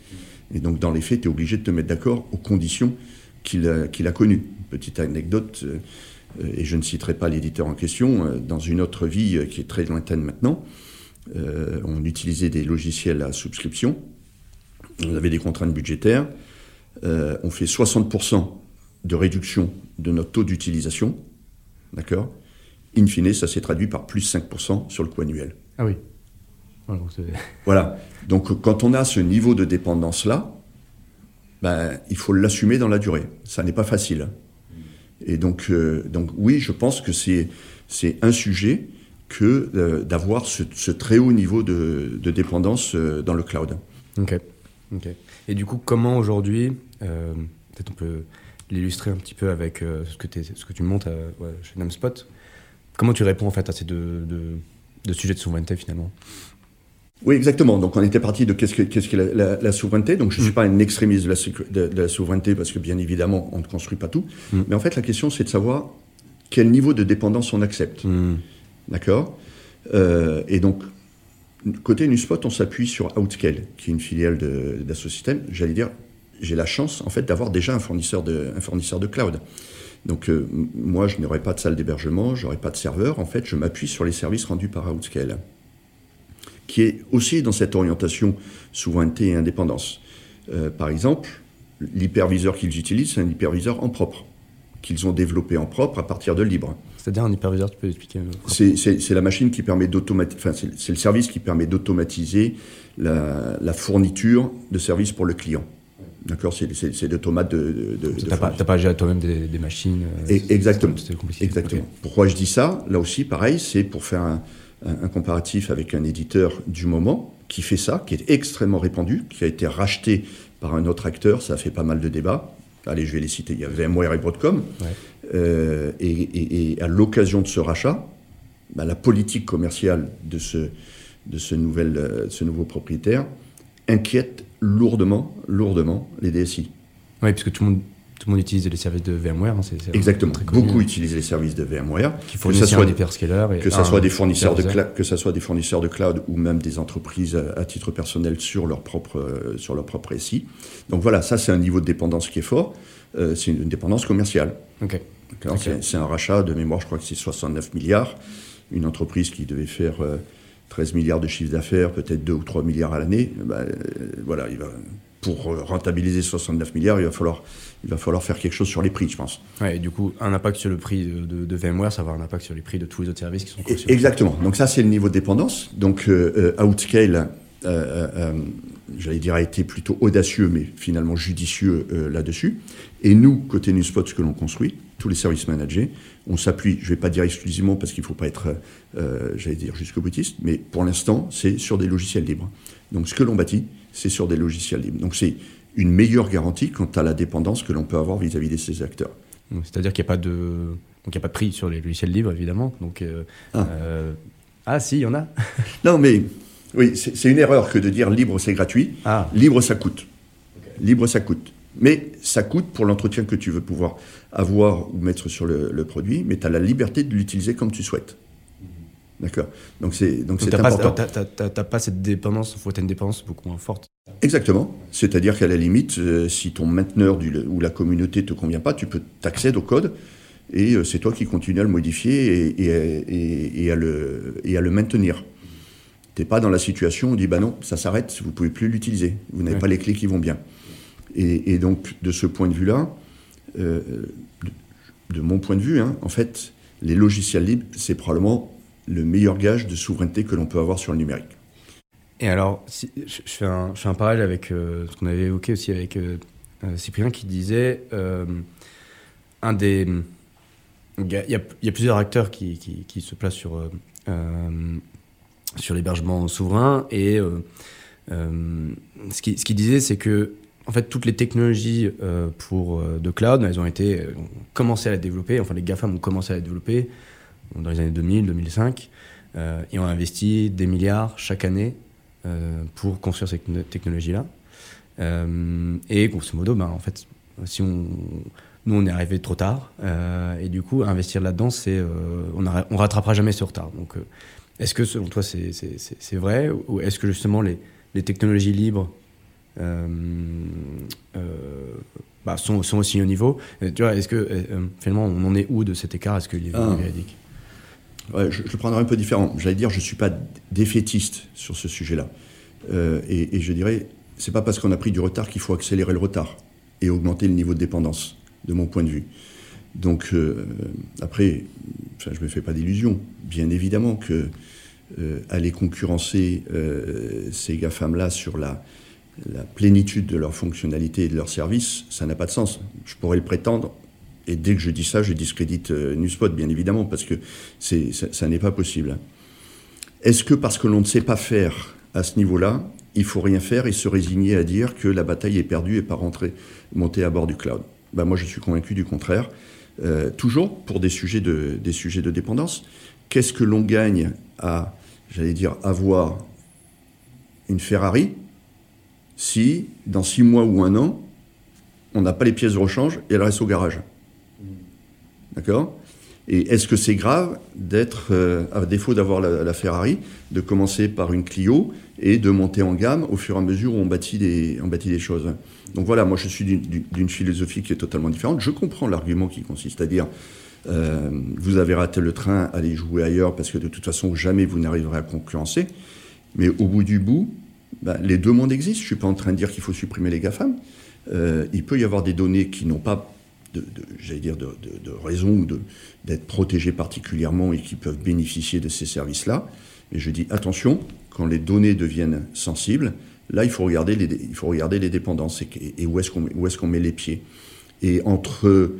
Et donc dans les faits, tu es obligé de te mettre d'accord aux conditions qu'il a, a connues. Petite anecdote, euh, et je ne citerai pas l'éditeur en question, euh, dans une autre vie euh, qui est très lointaine maintenant, on utilisait des logiciels à subscription, on avait des contraintes budgétaires, on fait 60% de réduction de notre taux d'utilisation, d'accord? In fine, ça s'est traduit par plus 5% sur le coût annuel. Ah oui. voilà. Donc quand on a ce niveau de dépendance-là, ben, il faut l'assumer dans la durée. Ça n'est pas facile. Et donc, euh, donc oui, je pense que c'est, c'est un sujet que euh, d'avoir ce, très haut niveau de, dépendance euh, dans le cloud. Ok. ok. Et du coup, comment aujourd'hui, peut-être on peut l'illustrer un petit peu avec ce, que ce que tu montes à, chez Namspot. Comment tu réponds en fait à ces deux, sujets de souveraineté finalement? Oui, exactement. Donc, on était parti de qu'est-ce que, qu'est-ce que la, la, souveraineté. Donc, je ne suis mm. pas un extrémiste de la, de, la, souveraineté parce que, bien évidemment, on ne construit pas tout. Mm. Mais en fait, la question, c'est de savoir quel niveau de dépendance on accepte. Mm. D'accord? Euh, Et donc, côté Nuspot, on s'appuie sur Outscale, qui est une filiale d'Assosystem. J'allais dire, j'ai la chance en fait d'avoir déjà un fournisseur de, un fournisseur de cloud. Donc euh, moi, je n'aurai pas de salle d'hébergement, je n'aurai pas de serveur. En fait, je m'appuie sur les services rendus par Outscale, qui est aussi dans cette orientation souveraineté et indépendance. Euh, par exemple, l'hyperviseur qu'ils utilisent, c'est un hyperviseur en propre. qu'ils ont développé en propre à partir de libre. C'est-à-dire un hyperviseur, tu peux expliquer C'est la machine qui permet d'automatiser, enfin, c'est le service qui permet d'automatiser la, la, fourniture de services pour le client. D'accord C'est l'automate de. de, de pas, pas à toi-même des, machines euh, Exactement. Exactement. Pourquoi je dis ça Là aussi, pareil, c'est pour faire un, un, comparatif avec un éditeur du moment qui fait ça, qui est extrêmement répandu, qui a été racheté par un autre acteur. Ça a fait pas mal de débats. Allez, je vais les citer. Il y a VMware et Broadcom. Euh, et, et, à l'occasion de ce rachat, bah, la politique commerciale de ce, de ce, nouvel, euh, ce nouveau propriétaire inquiète lourdement, lourdement les DSI. Oui, puisque tout le monde, tout le monde utilise les services de VMware. Hein, Exactement. Beaucoup utilisent les services de VMware. Qui fournissent que ça soit des Que ça soit des fournisseurs de que ça soit des fournisseurs de cloud ou même des entreprises à, titre personnel sur leur propre euh, sur leur propre SI. Donc voilà, ça c'est un niveau de dépendance qui est fort. Euh, c'est une, dépendance commerciale. C'est un rachat de mémoire, je crois que c'est 69 milliards. Une entreprise qui devait faire 13 euh, milliards de chiffre d'affaires, peut-être 2 ou 3 milliards à l'année. Bah, voilà, il va, pour rentabiliser 69 milliards, il va falloir il va falloir faire quelque chose sur les prix, je pense. Ouais, et du coup, un impact sur le prix de, de, VMware, ça va avoir un impact sur les prix de tous les autres services qui sont conçus. Exactement. Donc ça, c'est le niveau de dépendance. Donc euh, euh, Outscale, euh, j'allais dire, a été plutôt audacieux, mais finalement judicieux là-dessus. Et nous, côté NewSpot, ce que l'on construit, tous les services managés, on s'appuie, je ne vais pas dire exclusivement parce qu'il ne faut pas être, j'allais dire, jusqu'au boutiste, mais pour l'instant, c'est sur des logiciels libres. Donc ce que l'on bâtit, c'est sur des logiciels libres. Donc c'est une meilleure garantie quant à la dépendance que l'on peut avoir vis-à-vis de ces acteurs. C'est-à-dire qu'il n'y a pas de donc il a pas de prix sur les logiciels libres évidemment. Donc euh, ah. Euh, ah. si il y en a. non mais oui c'est une erreur que de dire libre c'est gratuit. Ah. Libre ça coûte. Libre ça coûte. Mais ça coûte pour l'entretien que tu veux pouvoir avoir ou mettre sur le produit, mais tu as la liberté de l'utiliser comme tu souhaites. D'accord? Donc c'est donc c'est important. T'as pas cette dépendance, faut être une dépendance beaucoup moins forte. Exactement. C'est-à-dire qu'à la limite, euh, si ton mainteneur du, ou la communauté te convient pas, tu peux t'accéder au code et euh, c'est toi qui continues à le modifier et, et, et, à le et à le maintenir. T'es pas dans la situation où on dit bah non, ça s'arrête, vous pouvez plus l'utiliser, vous n'avez pas les clés qui vont bien. Et, donc de ce point de vue-là, euh, de, mon point de vue, hein, en fait, les logiciels libres, c'est probablement le meilleur gage de souveraineté que l'on peut avoir sur le numérique. Et alors, je, fais un, parallèle avec euh, ce qu'on avait évoqué aussi avec euh, Cyprien qui disait un des. Il y, a, plusieurs acteurs qui, se placent sur, sur l'hébergement souverain et ce qu'il qui disait, c'est que en fait, toutes les technologies pour, de cloud, elles ont été ont commencé à la développer, enfin les GAFAM ont commencé à la développer dans les années 2000, 2005, euh, et on a investi des milliards chaque année euh, pour construire cette technologie-là. Euh, et grosso modo, ben, en fait, si on, nous on est arrivé trop tard, et du coup, investir là-dedans, c'est, on, ne rattrapera jamais ce retard. Donc, est-ce que selon toi c'est vrai, ou est-ce que justement les, les technologies libres bah, sont, sont, aussi au niveau. tu vois, est-ce que finalement on en est où de cet écart? Est-ce qu'il est ah. véridique? Je, le prendrai un peu différent. J'allais dire, je ne suis pas défaitiste sur ce sujet-là. Euh, et, je dirais, c'est pas parce qu'on a pris du retard qu'il faut accélérer le retard et augmenter le niveau de dépendance, de mon point de vue. Donc, euh, après, je ne me fais pas d'illusions. Bien évidemment que euh, aller concurrencer ces GAFAM-là sur la, la plénitude de leurs fonctionnalités et de leurs services, ça n'a pas de sens. Je pourrais le prétendre et dès que je dis ça, je discrédite euh, bien évidemment, parce que ça, n'est pas possible. Est-ce que parce que l'on ne sait pas faire à ce niveau-là, il faut rien faire et se résigner à dire que la bataille est perdue et pas rentrer, monter à bord du cloud? Ben Moi, je suis convaincu du contraire. Euh, toujours pour des sujets de, des sujets de dépendance. Qu'est-ce que l'on gagne à, j'allais dire, avoir une Ferrari si, dans six mois ou un an, on n'a pas les pièces de rechange et elle reste au garage D'accord? Et est-ce que c'est grave d'être, euh, à défaut d'avoir la, Ferrari, de commencer par une Clio et de monter en gamme au fur et à mesure où on bâtit des, on bâtit des choses? Donc voilà, moi je suis d'une philosophie qui est totalement différente. Je comprends l'argument qui consiste à dire euh, vous avez raté le train, allez jouer ailleurs parce que de toute façon jamais vous n'arriverez à concurrencer. Mais au bout du bout, bah, les deux mondes existent. Je ne suis pas en train de dire qu'il faut supprimer les GAFAM. Euh, il peut y avoir des données qui n'ont pas j'allais dire, de, de, raison d'être protégés particulièrement et qui peuvent bénéficier de ces services-là. Mais je dis attention, quand les données deviennent sensibles, là, il faut regarder les, il faut regarder les dépendances et, où est-ce qu'on est qu'on met les pieds. Et entre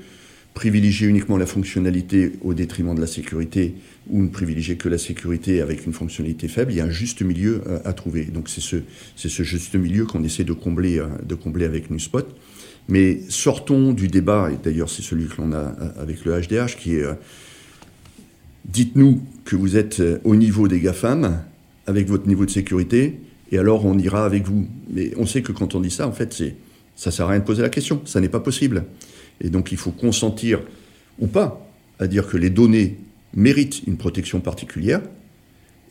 privilégier uniquement la fonctionnalité au détriment de la sécurité ou ne privilégier que la sécurité avec une fonctionnalité faible, il y a un juste milieu euh, à, trouver. Donc c'est ce, ce juste milieu qu'on essaie de combler, euh, de combler avec NewSpot. Mais sortons du débat, et d'ailleurs c'est celui que l'on a euh, avec le HDH, qui est dites-nous que vous êtes au niveau des GAFAM, avec votre niveau de sécurité, et alors on ira avec vous. Mais on sait que quand on dit ça, en fait, c'est, ça sert à rien de poser la question, ça n'est pas possible. Et donc il faut consentir, ou pas, à dire que les données méritent une protection particulière,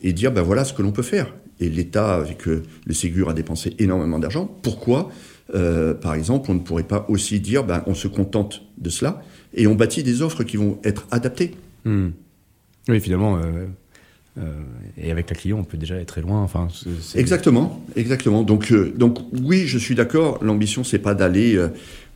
et dire, ben voilà ce que l'on peut faire. Et l'État, avec euh, le Ségur, a dépensé énormément d'argent. Pourquoi, euh, par exemple, on ne pourrait pas aussi dire, ben, on se contente de cela, et on bâtit des offres qui vont être adaptées hmm. Oui, finalement, euh, euh, et avec la client, on peut déjà aller très loin. Enfin, exactement, exactement. Donc, euh, donc oui, je suis d'accord. L'ambition, c'est pas d'aller euh,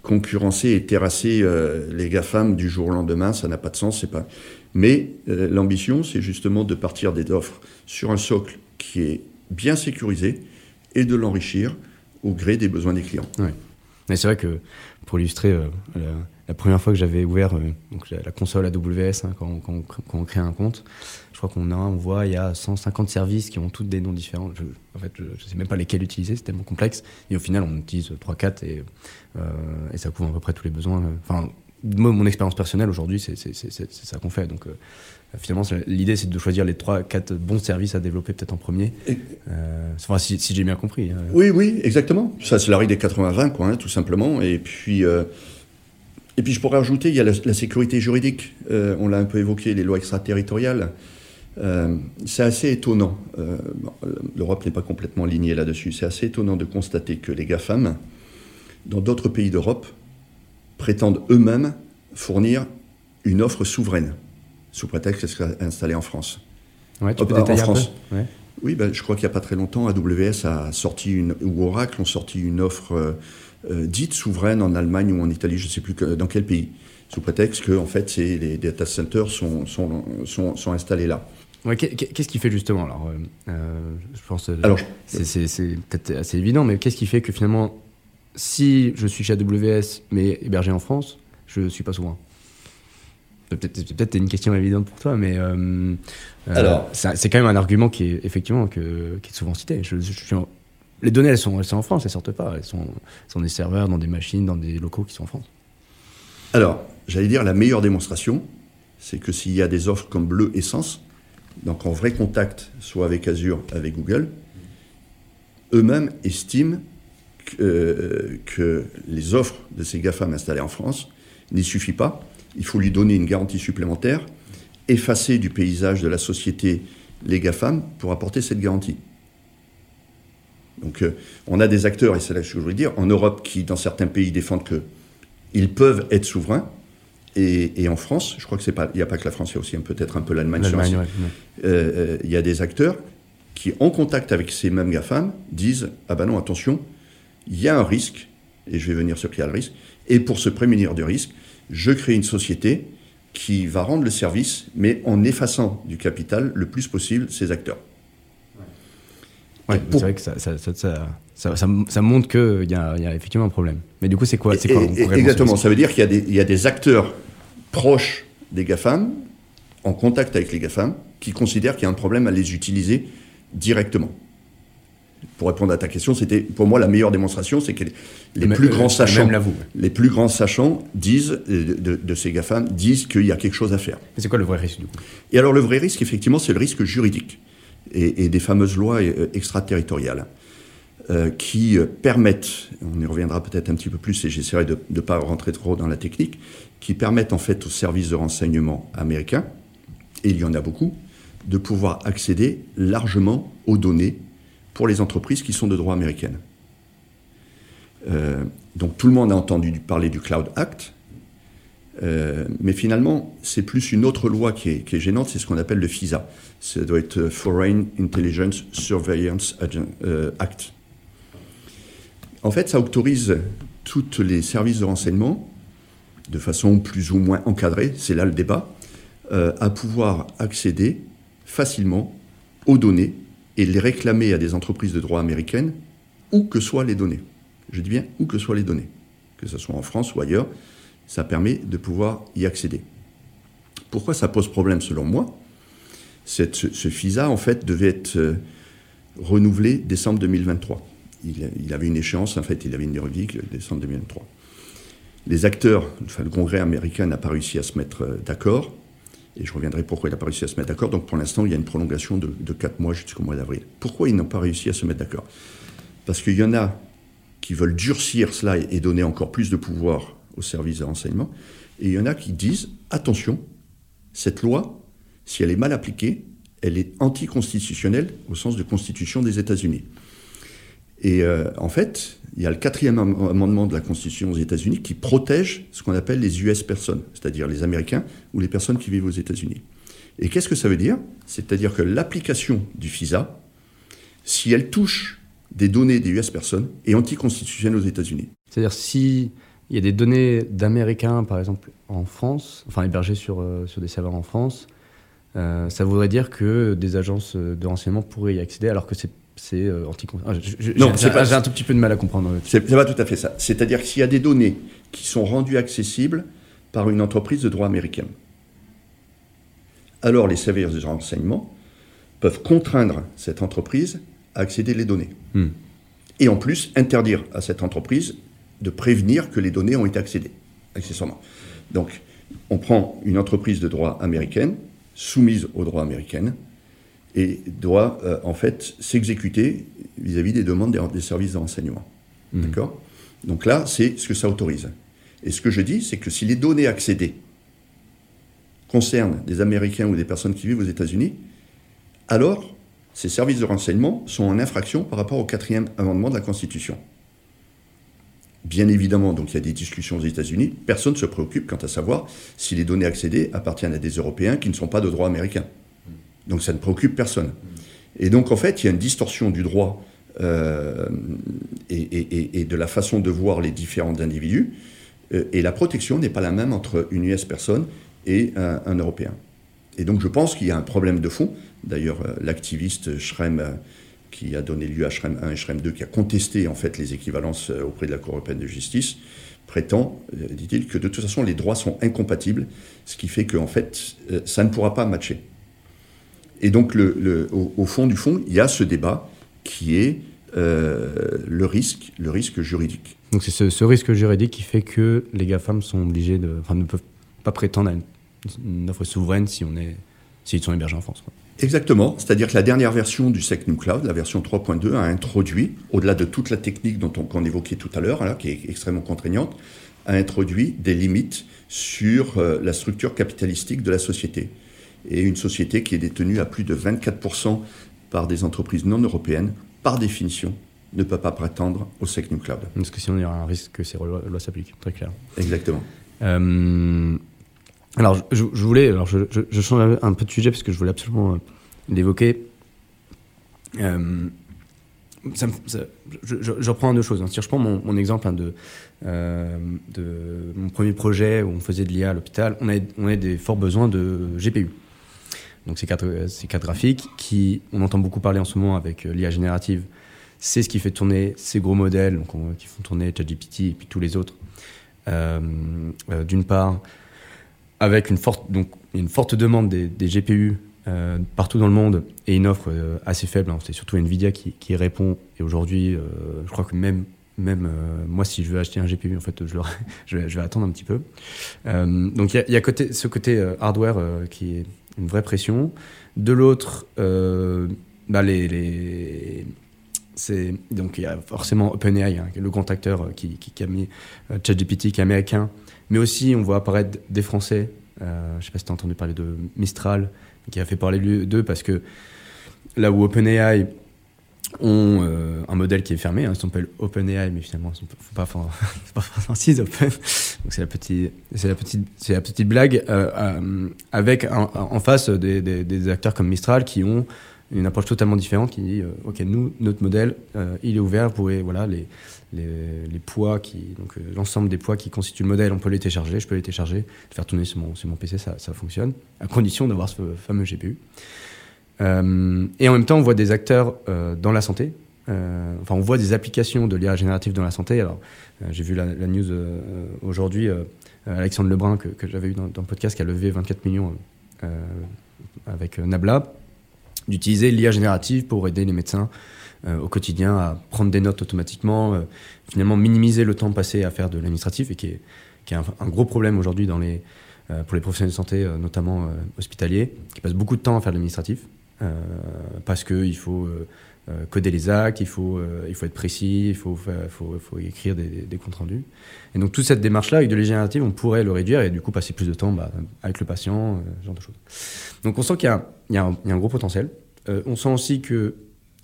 concurrencer et terrasser les GAFAM du jour au lendemain. Ça n'a pas de sens. C'est pas. Mais l'ambition, c'est justement de partir des offres sur un socle qui est bien sécurisé et de l'enrichir au gré des besoins des clients. Oui. Mais c'est vrai que pour illustrer, la, première fois que j'avais ouvert donc la, console AWS, hein, quand, quand, on crée un compte, qu'on a, on voit, il y a 150 services qui ont tous des noms différents. Je, en fait, je ne sais même pas lesquels utiliser, c'est tellement complexe. Et au final, on utilise 3-4 et, euh, et ça couvre à peu près tous les besoins. Enfin, moi, mon expérience personnelle aujourd'hui, c'est ça qu'on fait. Donc, euh, finalement, l'idée, c'est de choisir les 3-4 bons services à développer peut-être en premier. Euh, enfin, si, j'ai bien compris. Hein. Oui, oui, exactement. Ça, c'est la règle des 80-20, quoi, hein, tout simplement. Et puis. Et puis je pourrais ajouter, il y a la, sécurité juridique. on l'a un peu évoqué, les lois extraterritoriales. Euh, c'est assez étonnant, euh, l'Europe n'est pas complètement alignée là-dessus, c'est assez étonnant de constater que les GAFAM, dans d'autres pays d'Europe, prétendent eux-mêmes fournir une offre souveraine, sous prétexte qu'elle serait installée en France. Ouais, tu peux en France. Oui, ben, je crois qu'il n'y a pas très longtemps, AWS a sorti une, ou Oracle ont sorti une offre euh, dite souveraine en Allemagne ou en Italie, je ne sais plus dans quel pays, sous prétexte que en fait, les data centers sont, sont, sont, sont installés là. qu'est-ce qui fait justement alors euh, euh, Je pense alors c'est peut-être assez évident, mais qu'est-ce qui fait que finalement, si je suis chez AWS mais hébergé en France, je ne suis pas souverain? Peut-être peut une question évidente pour toi, mais euh, alors c'est quand même un argument qui est effectivement que, qui est souvent cité. Je, les données elles sont, en France, elles sortent pas, elles sont, des serveurs dans des machines, dans des locaux qui sont en France. Alors j'allais dire la meilleure démonstration, c'est que s'il y a des offres comme Bleu Essence, donc en vrai contact, soit avec Azure, avec Google, eux-mêmes estiment que, que, les offres de ces GAFAM installées en France n'y suffit pas. Il faut lui donner une garantie supplémentaire, effacer du paysage de la société les GAFAM pour apporter cette garantie. Donc euh, on a des acteurs, et c'est là que je voulais dire, en Europe qui, dans certains pays, défendent qu'ils peuvent être souverains, et, en France, je crois que c'est pas, il n'y a pas que la France, il y a aussi peut-être un peu l'Allemagne. Euh, euh, il y a des acteurs qui, en contact avec ces mêmes GAFAM, disent ah ben non, attention, il y a un risque, et je vais venir sur qui a le risque. Et pour se prémunir du risque, je crée une société qui va rendre le service, mais en effaçant du capital le plus possible ces acteurs. Ouais, c'est vrai que ça, ça, ça, ça montre qu'il y, y, a effectivement un problème. Mais du coup, c'est quoi, quoi Exactement, ça veut dire qu'il y, y, a des acteurs proches des GAFAM, en contact avec les GAFAM, qui considèrent qu'il y a un problème à les utiliser directement. Pour répondre à ta question, c'était pour moi la meilleure démonstration, c'est que les, plus grands sachants, les plus grands sachants disent euh, de, de, ces GAFAM disent qu'il y a quelque chose à faire. Mais c'est quoi le vrai risque du coup? Et alors le vrai risque, effectivement, c'est le risque juridique et, des fameuses lois euh, extraterritoriales. Euh, qui permettent, on y reviendra peut-être un petit peu plus et j'essaierai de ne pas rentrer trop dans la technique, qui permettent en fait aux services de renseignement américains, et il y en a beaucoup, de pouvoir accéder largement aux données pour les entreprises qui sont de droit américain. Euh, donc tout le monde a entendu parler du Cloud Act, euh, mais finalement, c'est plus une autre loi qui est, gênante, c'est ce qu'on appelle le FISA. Ça doit être Foreign Intelligence Surveillance euh, Act. En fait, ça autorise tous les services de renseignement de façon plus ou moins encadrée, c'est là le débat, euh, à pouvoir accéder facilement aux données et les réclamer à des entreprises de droit américaines, où que soient les données. Je dis bien où que soient les données, que ce soit en France ou ailleurs, ça permet de pouvoir y accéder. Pourquoi ça pose problème selon moi? Cette, ce, FISA, en fait, devait être euh, renouvelé décembre 2023. Il, avait une échéance, en fait, il avait une juridique décembre 2023. Les acteurs, enfin, le Congrès américain n'a pas réussi à se mettre euh, d'accord. Et je reviendrai pourquoi il n'a pas réussi à se mettre d'accord. Donc pour l'instant, il y a une prolongation de, de 4 mois jusqu'au mois d'avril. Pourquoi ils n'ont pas réussi à se mettre d'accord? Parce qu'il y en a qui veulent durcir cela et donner encore plus de pouvoir aux services de renseignement. Et il y en a qui disent, attention, cette loi, si elle est mal appliquée, elle est anticonstitutionnelle au sens de constitution des États-Unis. Et euh, en fait, il y a le quatrième amendement de la Constitution aux États-Unis qui protège ce qu'on appelle les US personnes, c'est-à-dire les Américains ou les personnes qui vivent aux États-Unis. Et qu'est-ce que ça veut dire? C'est-à-dire que l'application du FISA, si elle touche des données des US personnes, est anticonstitutionnelle aux États-Unis. C'est-à-dire si il y a des données d'Américains, par exemple, en France, enfin hébergées sur, euh, sur des serveurs en France, euh, ça voudrait dire que des agences de renseignement pourraient y accéder alors que c'est c'est euh, ah, Non, j'ai un tout petit peu de mal à comprendre. C'est pas tout à fait ça. C'est-à-dire que s'il y a des données qui sont rendues accessibles par une entreprise de droit américaine, alors les services de renseignement peuvent contraindre cette entreprise à accéder les données. Hmm. Et en plus, interdire à cette entreprise de prévenir que les données ont été accédées, accessoirement. Donc, on prend une entreprise de droit américaine, soumise au droit américain, et doit euh, en fait s'exécuter vis-à-vis des demandes des, services de renseignement. Mmh. D'accord? Donc là, c'est ce que ça autorise. Et ce que je dis, c'est que si les données accédées concernent des Américains ou des personnes qui vivent aux États-Unis, alors ces services de renseignement sont en infraction par rapport au quatrième amendement de la Constitution. Bien évidemment, donc il y a des discussions aux États-Unis, personne ne se préoccupe quant à savoir si les données accédées appartiennent à des Européens qui ne sont pas de droit américain. Donc ça ne préoccupe personne. Et donc en fait, il y a une distorsion du droit euh, et, de la façon de voir les différents individus. Euh, et la protection n'est pas la même entre une US personne et un, Européen. Et donc je pense qu'il y a un problème de fond. D'ailleurs, euh, l'activiste Schrem, qui a donné lieu à Schrem 1 et Schrem 2, qui a contesté en fait les équivalences auprès de la Cour européenne de justice, prétend, dit-il, que de toute façon les droits sont incompatibles, ce qui fait qu'en fait ça ne pourra pas matcher. Et donc, au, fond du fond, il y a ce débat qui est euh, le risque, juridique. Donc c'est ce, risque juridique qui fait que les GAFAM sont obligés de, enfin, ne peuvent pas prétendre à une, offre souveraine si on est, s'ils sont hébergés en France. Exactement, c'est-à-dire que la dernière version du SecNum Cloud, la version 3.2, a introduit, au-delà de toute la technique dont on, qu'on évoquait tout à l'heure, qui est extrêmement contraignante, a introduit des limites sur euh, la structure capitalistique de la société et une société qui est détenue à plus de 24% par des entreprises non européennes, par définition, ne peut pas prétendre au SecNum Cloud. Parce que sinon, il y aura un risque que ces lois, s'appliquent, très clair. Exactement. Euh, alors, je, voulais, alors je, change un peu de sujet parce que je voulais absolument euh, l'évoquer. Euh, je, reprends deux choses. Hein. Si je prends mon, exemple hein, de, de mon premier projet où on faisait de l'IA à l'hôpital, on avait des forts besoins de GPU. Donc ces cartes graphiques qui, on entend beaucoup parler en ce moment avec euh, l'IA générative, c'est ce qui fait tourner ces gros modèles donc qui font tourner ChatGPT et puis tous les autres. Euh, euh, d'une part, avec une forte, donc, une forte demande des, GPU partout dans le monde et une offre assez faible. Hein. c'est surtout Nvidia qui, qui répond. Et aujourd'hui, je crois que même même moi, si je veux acheter un GPU, en fait, je, je, vais, attendre un petit peu. donc, il y a, côté, ce côté hardware qui est une vraie pression. De l'autre, euh, bah les, c'est donc il y a forcément OpenAI, hein, le grand acteur euh, qui, qui, a mis euh, ChatGPT, qui est américain, mais aussi on voit apparaître des Français. Euh, je sais pas si tu as entendu parler de Mistral, qui a fait parler d'eux parce que là où OpenAI ont euh, un modèle qui est fermé, hein, ils s'appellent OpenAI, mais finalement, il ne faut pas faire, faire open. Donc c'est la petite, la petite, la petite blague euh, euh, avec en face des, acteurs comme Mistral qui ont une approche totalement différente qui dit ok nous notre modèle il est ouvert vous pouvez voilà les les, poids qui donc l'ensemble des poids qui constituent le modèle. On peut les télécharger je peux les télécharger faire tourner sur mon, sur mon PC ça, ça fonctionne à condition d'avoir ce fameux GPU et en même temps on voit des acteurs dans la santé enfin on voit des applications de l'IA générative dans la santé. Alors j'ai vu la, news aujourd'hui euh, Alexandre Lebrun, que, j'avais eu dans, le podcast, qui a levé 24 millions euh, avec euh, Nabla, d'utiliser l'IA générative pour aider les médecins au quotidien à prendre des notes automatiquement, finalement minimiser le temps passé à faire de l'administratif, et qui est, qui est un, gros problème aujourd'hui dans les, pour les professionnels de santé, notamment hospitaliers, qui passent beaucoup de temps à faire de l'administratif, parce qu'il faut euh, coder les actes, il faut, euh, il faut être précis, il faut, faut, faut écrire des, des, comptes rendus. Et donc toute cette démarche-là, avec de l'IA générative, on pourrait le réduire et du coup passer plus de temps bah, avec le patient, euh, ce genre de choses. Donc on sent qu'il y, y, y, a un gros potentiel. on sent aussi que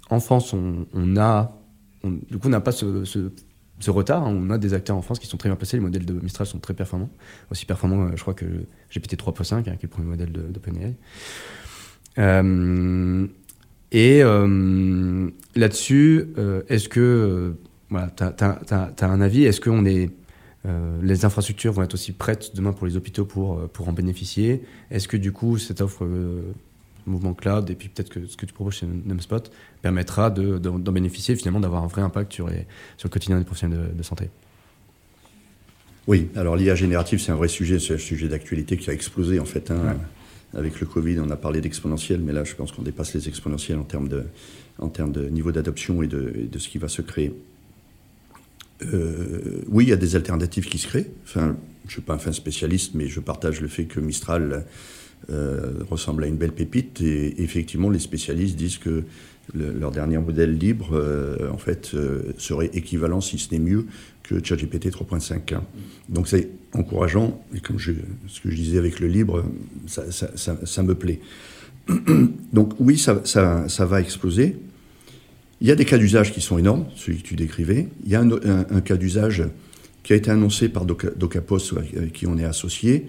en France, on, a, du coup, on n'a pas ce, retard. Hein. On a des acteurs en France qui sont très bien placés. Les modèles de Mistral sont très performants, aussi performants, je crois que GPT 3.5, hein, qui est le premier modèle d'OpenAI. Euh, et euh, là-dessus, euh, est-ce que, euh, voilà, tu as, un avis, est-ce que on est, les infrastructures vont être aussi prêtes demain pour les hôpitaux pour en bénéficier? Est-ce que du coup, cette offre mouvement cloud et puis peut-être que ce que tu proposes chez NumSpot permettra d'en de, bénéficier finalement d'avoir un vrai impact sur, les, sur le quotidien des professionnels de, santé Oui, alors l'IA générative, c'est un vrai sujet, c'est un sujet d'actualité qui a explosé en fait. Hein. Avec le Covid, on a parlé d'exponentiel, mais là, je pense qu'on dépasse les exponentiels en termes de, en termes de niveau d'adoption et de, de, ce qui va se créer. Euh, oui, il y a des alternatives qui se créent. Enfin, je ne suis pas un fin spécialiste, mais je partage le fait que Mistral euh, ressemble à une belle pépite. Et effectivement, les spécialistes disent que leur dernier modèle libre, euh, en fait, serait équivalent, si ce n'est mieux, que ChatGPT 3.5. Donc c'est encourageant, et comme ce que je disais avec le libre, ça, me plaît. Donc oui, ça, ça, va exploser. Il y a des cas d'usage qui sont énormes, celui que tu décrivais. Il y a un, cas d'usage qui a été annoncé par Docapos, avec qui on est associé,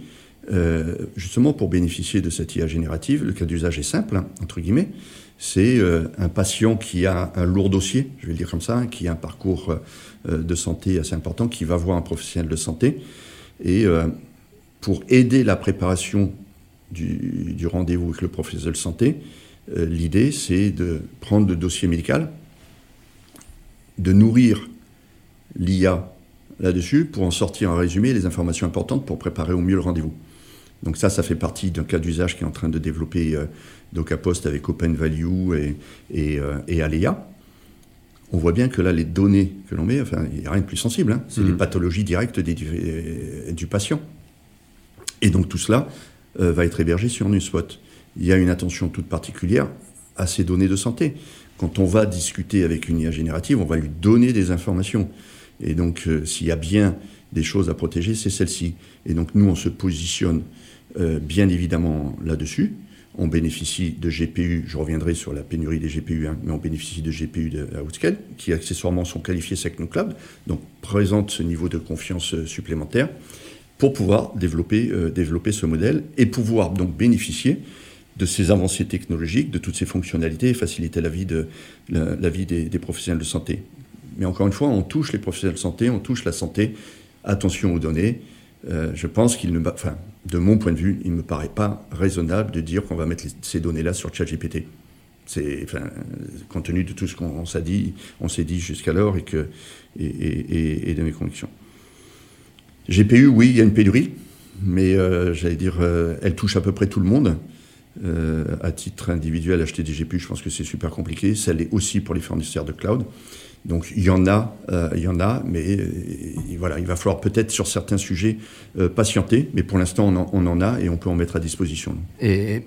euh, justement pour bénéficier de cette IA générative. Le cas d'usage est simple, hein, entre guillemets c'est euh, un patient qui a un lourd dossier, je vais le dire comme ça, qui a un parcours euh, de santé assez important, qui va voir un professionnel de santé. Et pour aider la préparation du, rendez-vous avec le professionnel de santé, l'idée c'est de prendre le dossier médical, de nourrir l'IA là-dessus pour en sortir un résumé les informations importantes pour préparer au mieux le rendez-vous. Donc ça, ça fait partie d'un cas d'usage qui est en train de développer DocaPost avec Open Value et, et, euh, et, Alea, on voit bien que là, les données que l'on met, enfin, il n'y a rien de plus sensible, hein. c'est les mhm. pathologies directes des, euh, du, patient. Et donc tout cela euh, va être hébergé sur NewSpot. Il y a une attention toute particulière à ces données de santé. Quand on va discuter avec une IA générative, on va lui donner des informations. Et donc, s'il y a bien des choses à protéger, c'est celle-ci. Et donc, nous, on se positionne bien évidemment là-dessus. On bénéficie de GPU, je reviendrai sur la pénurie des GPU, hein, mais on bénéficie de GPU de Outscale, qui accessoirement sont qualifiés Cloud, donc présentent ce niveau de confiance euh, supplémentaire pour pouvoir développer, euh, développer ce modèle et pouvoir donc bénéficier de ces avancées technologiques, de toutes ces fonctionnalités et faciliter la vie, de, la, vie des, professionnels de santé. Mais encore une fois, on touche les professionnels de santé, on touche la santé. Attention aux données. Euh, je pense qu'il ne, enfin, de mon point de vue, il ne me paraît pas raisonnable de dire qu'on va mettre ces données-là sur ChatGPT. C'est, enfin, compte tenu de tout ce qu'on s'est dit, on s'est dit jusqu'alors et, que, et, de mes convictions. GPU, oui, il y a une pénurie, mais euh, j'allais dire, euh, elle touche à peu près tout le monde. Euh, à titre individuel, acheter des GPU, je pense que c'est super compliqué. Ça l'est aussi pour les fournisseurs de cloud. Donc il y en a, euh, il y en a, mais euh, voilà, il va falloir peut-être sur certains sujets euh, patienter, mais pour l'instant on, en a et on peut en mettre à disposition. Et,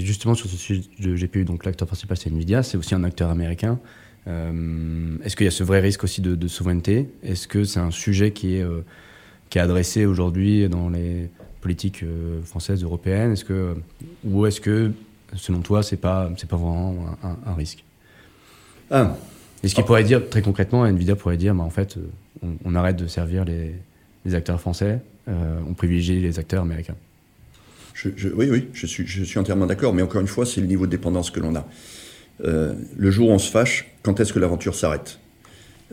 justement sur ce sujet de GPU, donc l'acteur principal c'est Nvidia, c'est aussi un acteur américain. Est-ce qu'il y a ce vrai risque aussi de, souveraineté? Est-ce que c'est un sujet qui est, qui est adressé aujourd'hui dans les politiques françaises, européennes? Est-ce que ou est-ce que selon toi c'est pas c'est pas vraiment un, un risque? Ah. Et ce qui pourrait dire, très concrètement, Nvidia pourrait dire, bah, en fait, euh, on, arrête de servir les, acteurs français, euh, on privilégie les acteurs américains. oui, oui, je suis, je suis entièrement d'accord, mais encore une fois, c'est le niveau de dépendance que l'on a. le jour où on se fâche, quand est-ce que l'aventure s'arrête?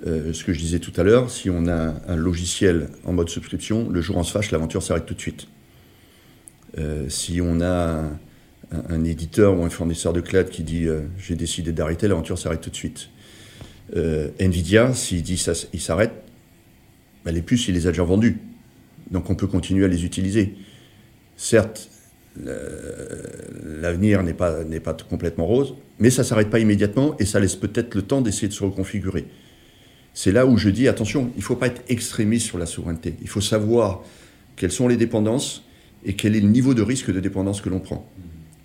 Ce que je disais tout à l'heure, si on a un logiciel en mode subscription, le jour où on se fâche, l'aventure s'arrête tout de suite. si on a un, éditeur ou un fournisseur de cloud qui dit j'ai décidé d'arrêter, l'aventure s'arrête tout de suite. Nvidia, s'il dit ça, il s'arrête, ben, les puces, il les a déjà vendues. Donc on peut continuer à les utiliser. Certes, l'avenir n'est pas, pas complètement rose, mais ça ne s'arrête pas immédiatement et ça laisse peut-être le temps d'essayer de se reconfigurer. C'est là où je dis, attention, il ne faut pas être extrémiste sur la souveraineté. Il faut savoir quelles sont les dépendances et quel est le niveau de risque de dépendance que l'on prend.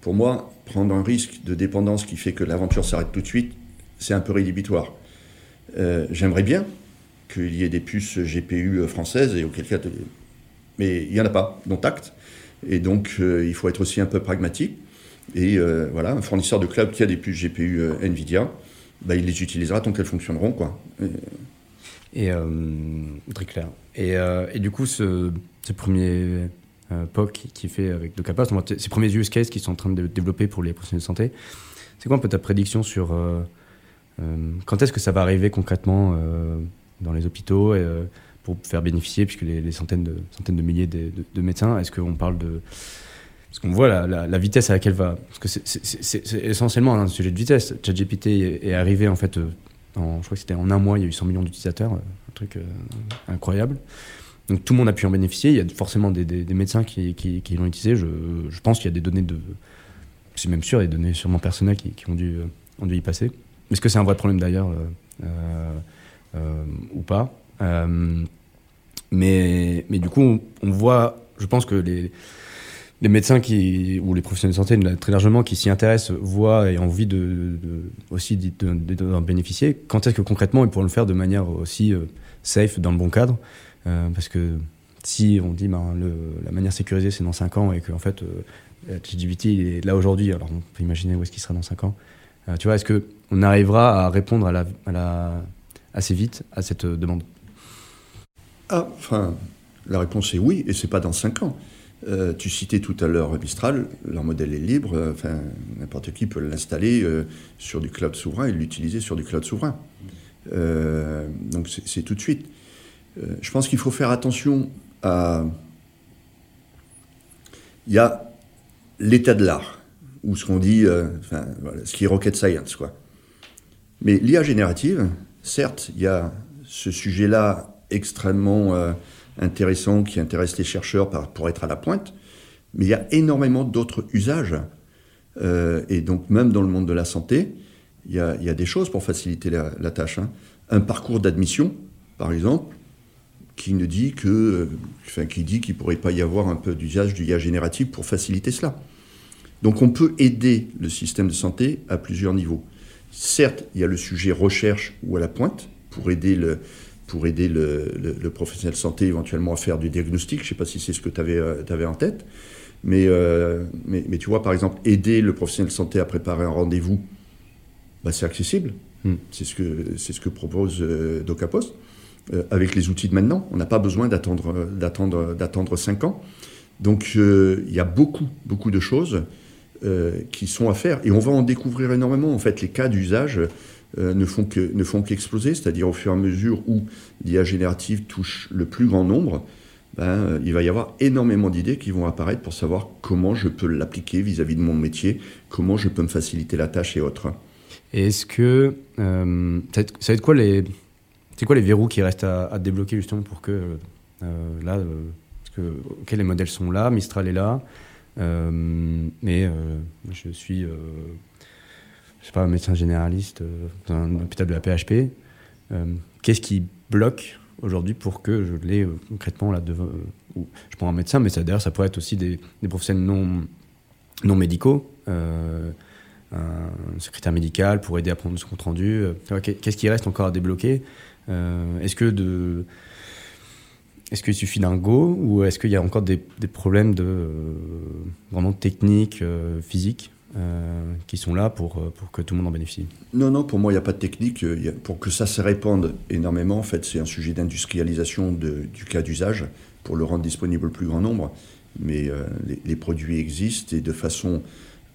Pour moi, prendre un risque de dépendance qui fait que l'aventure s'arrête tout de suite, c'est un peu rédhibitoire. Euh, j'aimerais bien qu'il y ait des puces GPU françaises, et auquel cas, mais il n'y en a pas, dont acte. Et donc, euh, il faut être aussi un peu pragmatique. Et euh, voilà, un fournisseur de cloud qui a des puces GPU NVIDIA, bah, il les utilisera tant qu'elles fonctionneront. Quoi. Et, très clair. Et, et, du coup, ce, premier POC qui fait avec Docapast, ces premiers use cases qui sont en train de développer pour les professionnels de santé, c'est quoi un peu ta prédiction sur quand est-ce que ça va arriver concrètement dans les hôpitaux euh, pour faire bénéficier, puisque les, centaines, de, centaines de milliers de, médecins, est-ce qu'on parle de... Parce qu'on voit la, vitesse à laquelle va... Parce que c'est essentiellement un sujet de vitesse. ChatGPT est, arrivé, en fait, euh, je crois que c'était en un mois, il y a eu 100 millions d'utilisateurs, euh, un truc incroyable. Donc tout le monde a pu en bénéficier. Il y a forcément des, médecins qui, l'ont utilisé. Je, pense qu'il y a des données de... C'est même sûr, des données sûrement personnelles qui, ont dû y passer. Est-ce que c'est un vrai problème d'ailleurs euh, ou pas. Euh, mais, mais du coup, on, voit, je pense que les, les médecins qui, ou les professionnels de santé, très largement, qui s'y intéressent, voient et ont envie de, aussi d'en bénéficier. Quand est-ce que concrètement ils pourront le faire de manière aussi euh, safe, dans le bon cadre Parce que si on dit ben, le, la manière sécurisée c'est dans 5 ans et qu'en fait euh, est là aujourd'hui, alors on peut imaginer où est-ce qu'il sera dans 5 ans. Tu vois, est-ce qu'on arrivera à répondre assez vite à cette euh, demande? Ah, enfin, la réponse est oui, et c'est pas dans cinq ans. Euh, tu citais tout à l'heure Mistral, leur modèle est libre, euh, n'importe qui peut l'installer sur du cloud souverain et l'utiliser sur du cloud souverain. donc c'est tout de suite. je pense qu'il faut faire attention à. Il y a l'état de l'art, ou ce qu'on dit, enfin, ce qui est rocket science, quoi. Mais l'IA générative, Certes, il y a ce sujet-là extrêmement euh, intéressant qui intéresse les chercheurs pour être à la pointe, mais il y a énormément d'autres usages. Euh, et donc même dans le monde de la santé, il y a, des choses pour faciliter la, tâche. Hein. Un parcours d'admission, par exemple, qui ne dit que, euh, enfin, qui dit qu'il pourrait pas y avoir un peu d'usage du IA génératif pour faciliter cela. Donc on peut aider le système de santé à plusieurs niveaux. Certes, il y a le sujet recherche ou à la pointe pour aider le, pour aider le, professionnel de santé éventuellement à faire du diagnostic. Je ne sais pas si c'est ce que tu avais, euh, en tête. Euh, mais, mais, tu vois, par exemple, aider le professionnel de santé à préparer un rendez-vous, bah, c'est accessible. Hmm. C'est ce, que, ce que propose euh, DocaPost. avec les outils de maintenant, on n'a pas besoin d'attendre, d'attendre, d'attendre 5 ans. Donc il y a beaucoup, beaucoup de choses euh, qui sont à faire. Et on va en découvrir énormément. En fait, les cas d'usage euh, ne font que ne qu'exploser, c'est-à-dire au fur et à mesure où l'IA générative touche le plus grand nombre, ben, euh, il va y avoir énormément d'idées qui vont apparaître pour savoir comment je peux l'appliquer vis-à-vis de mon métier, comment je peux me faciliter la tâche et autres. est-ce que ça va être quoi les c'est quoi les verrous qui restent à, débloquer justement pour que là parce que les modèles sont là, Mistral est là. Euh, mais euh, je suis, euh, je sais pas, médecin généraliste dans un hôpital de la PHP. Qu'est-ce qui bloque aujourd'hui pour que je l'ai concrètement là devant je prends un médecin mais ça d'ailleurs ça pourrait être aussi des, professionnels non non médicaux un secrétaire médical pour aider à prendre ce compte rendu qu'est-ce qui reste encore à débloquer? Est-ce que de est-ce qu'il suffit d'un go ou est-ce qu'il y a encore des, problèmes de, euh, vraiment techniques, euh, physiques euh, qui sont là pour, pour que tout le monde en bénéficie? Non, non, pour moi, il n'y a pas de technique. pour que ça se répande énormément, en fait, c'est un sujet d'industrialisation du cas d'usage pour le rendre disponible au plus grand nombre. Mais les, produits existent et de façon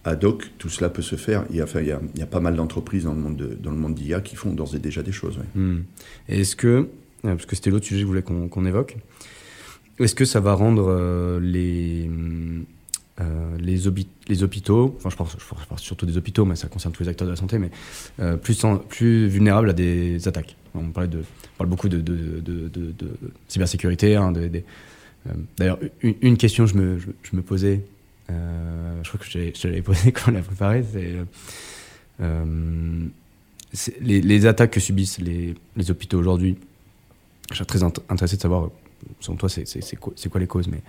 ad hoc, tout cela peut se faire. Il y a, enfin, il y a, il y a pas mal d'entreprises dans le monde d'IA qui font d'ores et déjà des choses. ouais. Hmm. Est-ce que, euh, parce que c'était l'autre sujet que je voulais qu'on évoque, est-ce que ça va rendre euh, les, euh, les, hôpitaux, enfin je parle, surtout des hôpitaux, mais ça concerne tous les acteurs de la santé, mais euh, plus, vulnérables à des attaques On, parle beaucoup de, cybersécurité. euh, D'ailleurs, une, question que je me, je, me posais, euh, je crois que je l'avais posée quand on l'a préparé, c'est euh, les, attaques que subissent les hôpitaux aujourd'hui. Je suis très int- intéressé de savoir, selon toi, c'est quoi, les causes. Mais,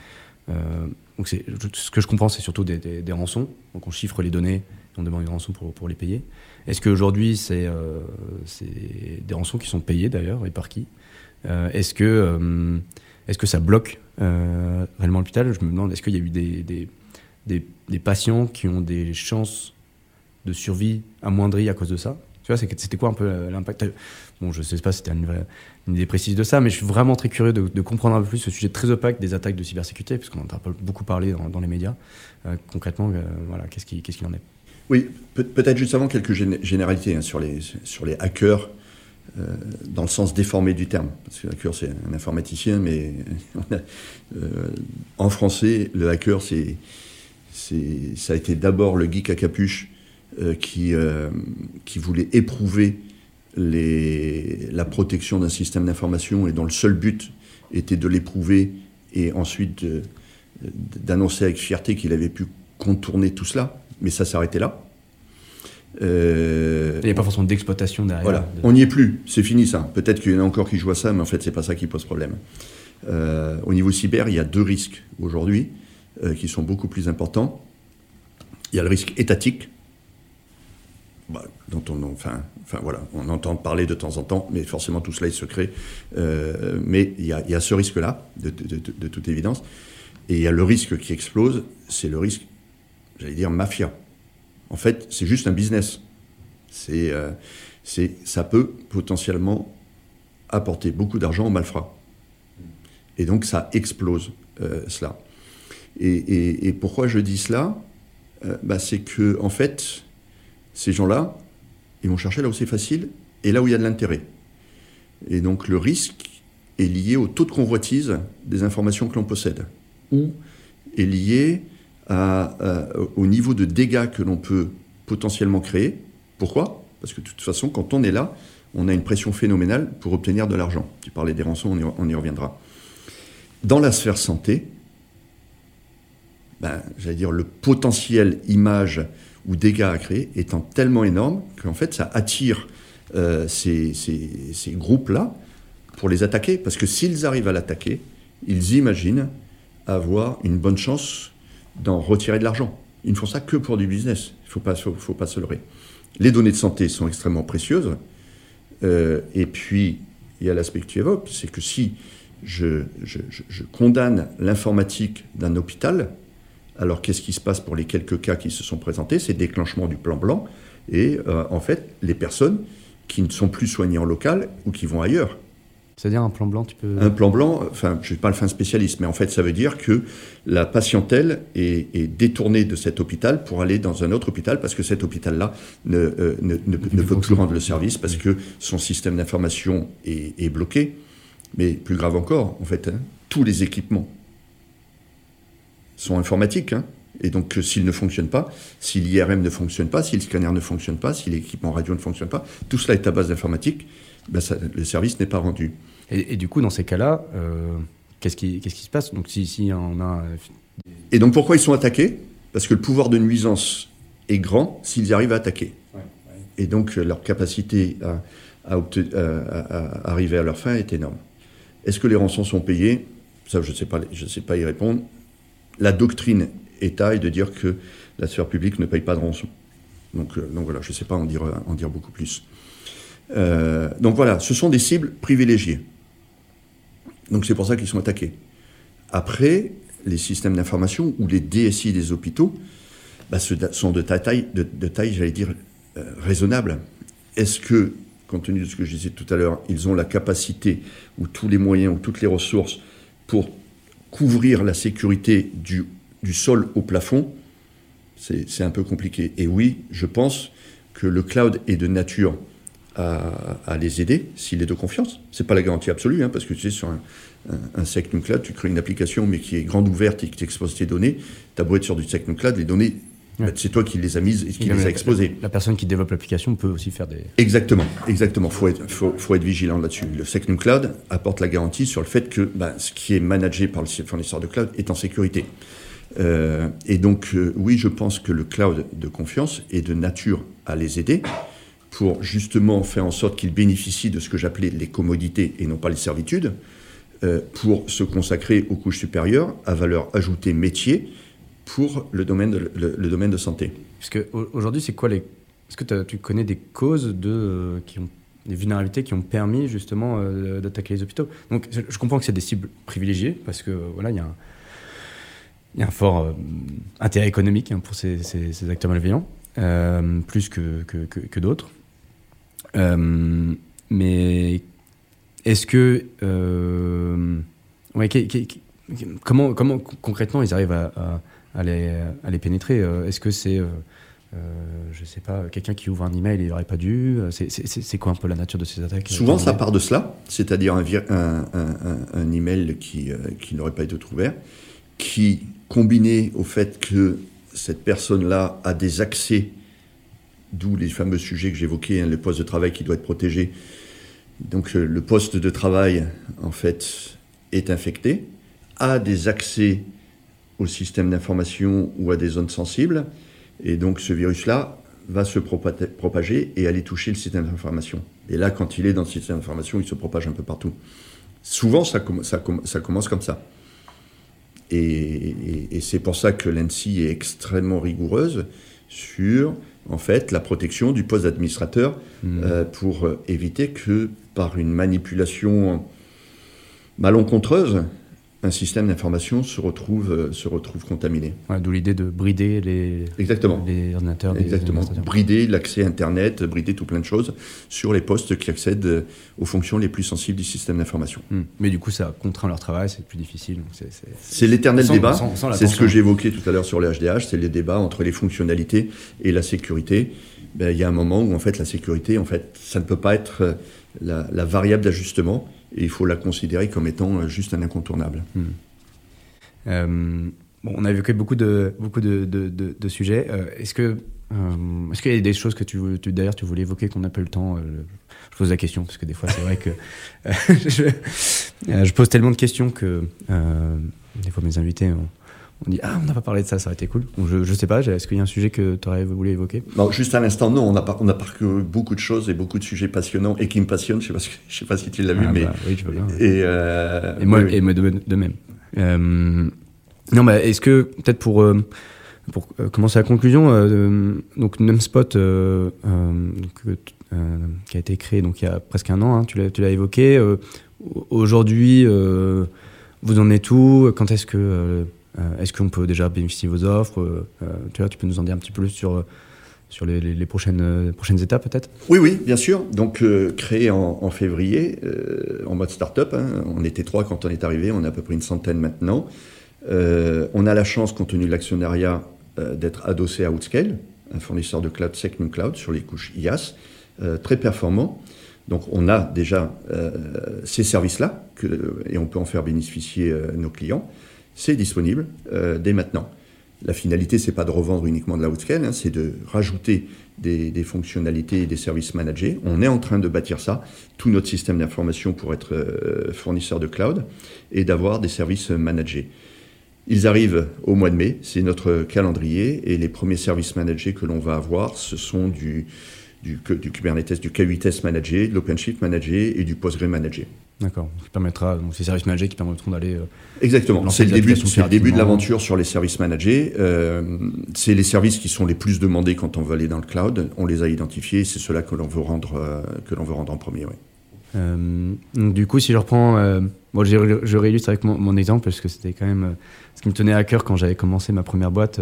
euh, ce que je comprends, c'est surtout des, rançons. Donc on chiffre les données, on demande une rançon pour, les payer. Est-ce qu'aujourd'hui, c'est euh, c'est des rançons qui sont payées d'ailleurs, et par qui? Euh, Est-ce que, ça bloque réellement l'hôpital? Je me demande, est-ce qu'il y a eu des, patients qui ont des chances de survie amoindries à cause de ça? C'était quoi un peu l'impact? Bon, je sais pas c'était une, vraie- une idée précise de ça, mais je suis vraiment très curieux de, comprendre un peu plus ce sujet très opaque des attaques de cybersécurité, puisqu'on en a beaucoup parlé dans, les médias. Euh, concrètement, euh, voilà, qu'est-ce qui- qu'est-ce qu'il en est Oui, peut- peut-être juste avant quelques gén- généralités hein, sur, les, sur les hackers, euh, dans le sens déformé du terme. Parce que hacker, c'est un informaticien, mais en français, le hacker, c'est, ça a été d'abord le geek à capuche qui, qui voulait éprouver les, la protection d'un système d'information et dont le seul but était de l'éprouver et ensuite de- d'annoncer avec fierté qu'il avait pu contourner tout cela. Mais ça s'arrêtait là. Euh, Il n'y a pas forcément d'exploitation derrière. voilà, de- on n'y est plus, c'est fini ça. Peut-être qu'il y en a encore qui jouent à ça, mais en fait, c'est pas ça qui pose problème. Euh, au niveau cyber, il y a deux risques aujourd'hui euh, qui sont beaucoup plus importants. Il y a le risque étatique, bah, dont on, enfin, enfin voilà, on entend parler de temps en temps, mais forcément tout cela est secret. Euh, mais il y, y a ce risque-là, de, de- toute évidence. Et il y a le risque qui explose, c'est le risque, j'allais dire, mafia. En fait, c'est juste un business. C'est, euh, c'est, ça peut potentiellement apporter beaucoup d'argent aux malfrats. Et donc ça explose euh, cela. Et, pourquoi je dis cela? Bah, C'est que en fait, ces gens-là, ils vont chercher là où c'est facile et là où il y a de l'intérêt. Et donc le risque est lié au taux de convoitise des informations que l'on possède, ou est lié au niveau de dégâts que l'on peut potentiellement créer. Pourquoi? Parce que de toute façon, quand on est là, on a une pression phénoménale pour obtenir de l'argent. Tu parlais des rançons, on y, on y reviendra. Dans la sphère santé, ben, j'allais dire, le potentiel image ou dégâts à créer étant tellement énorme qu'en fait, ça attire euh, ces, ces- groupes-là pour les attaquer. Parce que s'ils arrivent à l'attaquer, ils imaginent avoir une bonne chance d'en retirer de l'argent. Ils ne font ça que pour du business. Il ne faut pas, faut, faut pas se leurrer. Les données de santé sont extrêmement précieuses. Euh, et puis, il y a l'aspect que tu évoques, c'est que si je- je condamne l'informatique d'un hôpital, alors qu'est-ce qui se passe pour les quelques cas qui se sont présentés? C'est déclenchement du plan blanc et euh, en fait les personnes qui ne sont plus soignées en local ou qui vont ailleurs. C'est-à-dire un plan blanc, tu peux. Un plan blanc, enfin je ne suis pas le fin spécialiste, mais en fait ça veut dire que la patientèle est, est détournée de cet hôpital pour aller dans un autre hôpital parce que cet hôpital-là ne, euh, ne, ne- ne peut plus rendre le service parce que son système d'information est, est bloqué. Mais plus grave encore, en fait, hein, tous les équipements sont informatiques. hein. Et donc, euh, s'ils ne fonctionnent pas, si l'IRM ne fonctionne pas, si le scanner ne fonctionne pas, si l'équipement radio ne fonctionne pas, tout cela est à base d'informatique, ben le service n'est pas rendu. Et, et du coup, dans ces cas-là, euh, qu'est-ce qui, se passe? Donc, si, si on a. euh, Et donc, pourquoi ils sont attaqués? Parce que le pouvoir de nuisance est grand s'ils arrivent à attaquer. Et donc, leur capacité à, à obte- à- à- à arriver à leur fin est énorme. Est-ce que les rançons sont payées? Ça, je ne sais, pas- je sais pas y répondre. La doctrine État est de dire que la sphère publique ne paye pas de rançon. Donc, euh, donc voilà, je ne sais pas en dire, dire beaucoup plus. Euh, donc voilà, ce sont des cibles privilégiées. Donc c'est pour ça qu'ils sont attaqués. Après, les systèmes d'information ou les DSI des hôpitaux bah, sont de ta taille, de, taille j'allais dire, euh, raisonnable. Est-ce que, compte tenu de ce que je disais tout à l'heure, ils ont la capacité ou tous les moyens ou toutes les ressources pour couvrir la sécurité du, sol au plafond c'est un peu compliqué. Et oui, je pense que le cloud est de nature à, les aider s'il est de confiance. Ce n'est pas la garantie absolue, hein, parce que tu sais, sur un, un, Cloud, tu crées une application, mais qui est grande ouverte et qui t'expose tes données. Tu as beau être sur du Secnum Cloud, les données, bah, c'est toi qui les as mises et qui les a exposées. La, personne qui développe l'application peut aussi faire des. Exactement, exactement. Il faut être, faut, être vigilant là-dessus. Le Secnum Cloud apporte la garantie sur le fait que bah, ce qui est managé par le fournisseur de cloud est en sécurité. Euh, et donc, euh, oui, je pense que le cloud de confiance est de nature à les aider pour justement faire en sorte qu'ils bénéficient de ce que j'appelais les commodités et non pas les servitudes, euh, pour se consacrer aux couches supérieures à valeur ajoutée métier pour le domaine de, le, domaine de santé. Parce qu'aujourd'hui, c'est quoi les... Est-ce que tu connais des causes de, qui ont des vulnérabilités qui ont permis justement d'attaquer les hôpitaux? Donc je comprends que c'est des cibles privilégiées parce que voilà, il y a un, y a un fort euh, intérêt économique hein, pour ces, acteurs malveillants, euh, plus que, que, d'autres. Euh, mais est-ce que. Comment, comment concrètement ils arrivent à, à, les, à les, pénétrer Est-ce que c'est. je sais pas, quelqu'un qui ouvre un email et il n'aurait pas dû. C'est quoi un peu la nature de ces attaques Souvent, ça part de cela, c'est-à-dire un, un, un, email qui, qui n'aurait pas été ouvert, qui combiné au fait que cette personne-là a des accès, d'où les fameux sujets que j'évoquais, hein, le poste de travail qui doit être protégé. Donc euh, le poste de travail, en fait, est infecté, a des accès au système d'information ou à des zones sensibles, et donc ce virus-là va se propager et aller toucher le système d'information. Et là, quand il est dans le système d'information, il se propage un peu partout. Souvent, ça, ça, ça commence comme ça. Et, c'est pour ça que l'ANSI est extrêmement rigoureuse sur en fait la protection du poste d'administrateur mmh. euh, pour éviter que par une manipulation malencontreuse, un système d'information se retrouve, euh, se retrouve contaminé. D'où l'idée de brider les, Exactement. les ordinateurs. Exactement. Brider l'accès Internet, brider tout plein de choses sur les postes qui accèdent aux fonctions les plus sensibles du système d'information. Hmm. Mais du coup, ça contraint leur travail, c'est plus difficile. C'est l'éternel débat. C'est ce que évoqué tout à l'heure sur le HDH, c'est les débats entre les fonctionnalités et la sécurité. Ben, il y a un moment où en fait la sécurité, en fait, ça ne peut pas être euh, la, la variable d'ajustement il faut la considérer comme étant euh, juste un incontournable. Hmm. Euh, bon, on a évoqué beaucoup de, beaucoup de, de, sujets. Euh, est-ce que est-ce qu'il y a des choses que tu, tu d'ailleurs tu voulais évoquer qu'on n'a pas eu le temps Je pose la question parce que des fois c'est vrai que je, je, pose tellement de questions que des fois mes invités ont, on dit ah on n'a pas parlé de ça ça aurait été cool. Je, je sais pas est-ce qu'il y a un sujet que tu aurais voulu évoquer? Non juste à l'instant non on a on a parcouru beaucoup de choses et beaucoup de sujets passionnants et qui me passionnent. Je sais pas je sais pas si tu l'as vu ah, mais bah, oui je veux bien. et, euh, et moi et moi de, même. Euh, non mais est-ce que peut-être pour euh, pour commencer la conclusion donc Numspot qui a été créé donc il y a presque un an hein, tu l'as tu l'as évoqué aujourd'hui vous en êtes où? Quand est-ce que est-ce qu'on peut déjà bénéficier de vos offres euh, euh, tu peux nous en dire un petit peu plus sur sur les, prochaines, prochaines étapes peut-être? Oui, oui, bien sûr. Donc créé en, février, en mode start-up. Hein. On était trois quand on est arrivé, on est à peu près une centaine maintenant. on a la chance, compte tenu de l'actionnariat, d'être adossé à Outscale, un fournisseur de cloud Secnum Cloud sur les couches IaaS, très performant. Donc on a déjà ces services-là et on peut en faire bénéficier nos clients c'est disponible euh, dès maintenant. La finalité, c'est pas de revendre uniquement de la outscale, hein, c'est de rajouter des, fonctionnalités et des services managés. On est en train de bâtir ça, tout notre système d'information pour être euh, fournisseur de cloud et d'avoir des services managés. Ils arrivent au mois de mai, c'est notre calendrier, et les premiers services managés que l'on va avoir, ce sont du, du, du Kubernetes, du K8S managé, de l'OpenShift managé et du Postgre managé. D'accord. Qui permettra, donc ces services managés qui permettront d'aller. Euh, Exactement. C'est le début, le début de l'aventure sur les services managés. Euh, c'est les services qui sont les plus demandés quand on veut aller dans le cloud. On les a identifiés. C'est cela que l'on veut rendre euh, que l'on veut rendre en premier. du coup, si je reprends, bon, je, je, réillustre avec mon, exemple parce que c'était quand même ce qui me tenait à cœur quand j'avais commencé ma première boîte.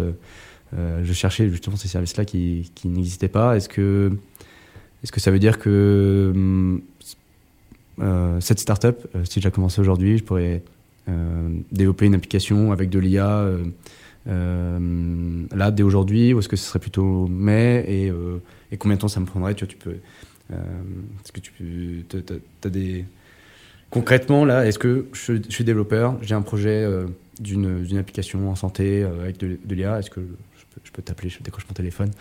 je cherchais justement ces services-là qui, qui n'existaient pas. Est-ce que est-ce que ça veut dire que hum, cette startup, euh, si je la commençais aujourd'hui, je pourrais euh, développer une application avec de l'IA là, dès aujourd'hui, ou est-ce que ce serait plutôt mai et, combien de temps ça me prendrait Tu peux. est-ce que tu. As, des. Concrètement, là, est-ce que je, suis développeur, j'ai un projet d'une application en santé avec de, l'IA, est-ce que je peux, t'appeler, je décroche mon téléphone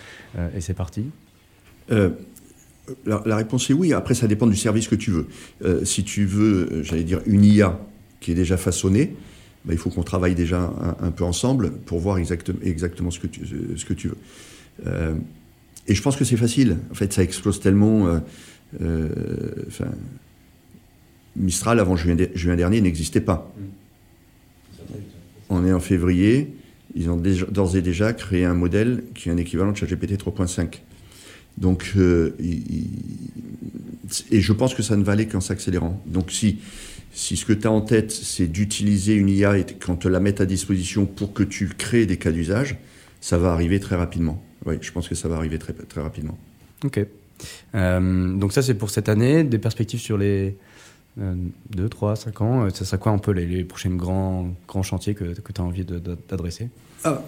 et c'est parti la, réponse est oui. Après, ça dépend du service que tu veux. Euh, si tu veux, euh, j'allais dire, une IA qui est déjà façonnée, bah, il faut qu'on travaille déjà un, peu ensemble pour voir exactement ce que tu, ce que tu veux. Euh, et je pense que c'est facile. En fait, ça explose tellement. Mistral, avant juin, juin dernier, n'existait pas. On est en février. Ils ont d'ores et déjà créé un modèle qui est un équivalent de ChatGPT 3.5. Donc, euh, et je pense que ça ne valait qu'en s'accélérant. Donc, si, si ce que tu as en tête, c'est d'utiliser une IA et qu'on te la mette à disposition pour que tu crées des cas d'usage, ça va arriver très rapidement. Oui, je pense que ça va arriver très, très rapidement. Ok. Euh, donc, ça, c'est pour cette année. Des perspectives sur les 2, 3, 5 ans euh, Ça sera quoi un peu les, les prochains grands, grands chantiers que, que tu as envie d'adresser? Ah,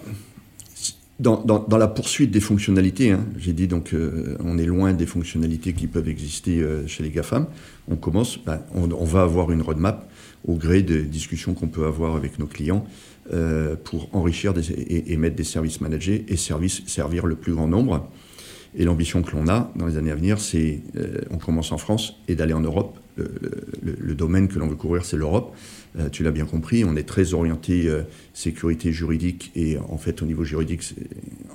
dans, la poursuite des fonctionnalités, hein, j'ai dit donc euh, on est loin des fonctionnalités qui peuvent exister euh, chez les GAFAM. On commence, ben, on, va avoir une roadmap au gré des discussions qu'on peut avoir avec nos clients euh, pour enrichir et, mettre des services managés et servir le plus grand nombre. Et l'ambition que l'on a dans les années à venir, c'est on commence en France et d'aller en Europe. le domaine que l'on veut couvrir, c'est l'Europe. Euh, tu l'as bien compris, on est très orienté euh, sécurité juridique et en fait au niveau juridique,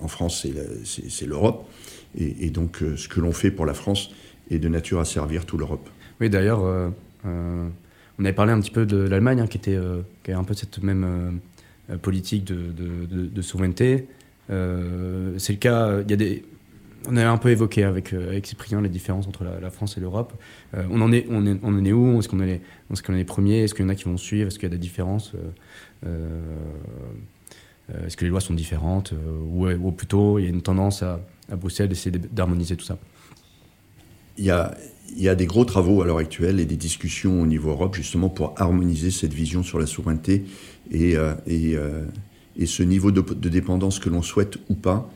en France, c'est l'Europe. Et, donc euh, ce que l'on fait pour la France est de nature à servir toute l'Europe. Oui, d'ailleurs, on avait parlé un petit peu de l'Allemagne, hein, qui, était, qui a un peu cette même politique de souveraineté. c'est le cas, il y a des on a un peu évoqué avec, euh, avec Cyprien les différences entre la, France et l'Europe. Euh, on, en est, on, on est où? Est-ce qu'on est, les, premiers? Est-ce qu'il y en a qui vont suivre? Est-ce qu'il y a des différences? Euh, Est-ce que les lois sont différentes? Ou, plutôt il y a une tendance à, Bruxelles d'essayer d'harmoniser tout ça? Il y, a, des gros travaux à l'heure actuelle et des discussions au niveau Europe justement pour harmoniser cette vision sur la souveraineté et, ce niveau de dépendance que l'on souhaite ou pas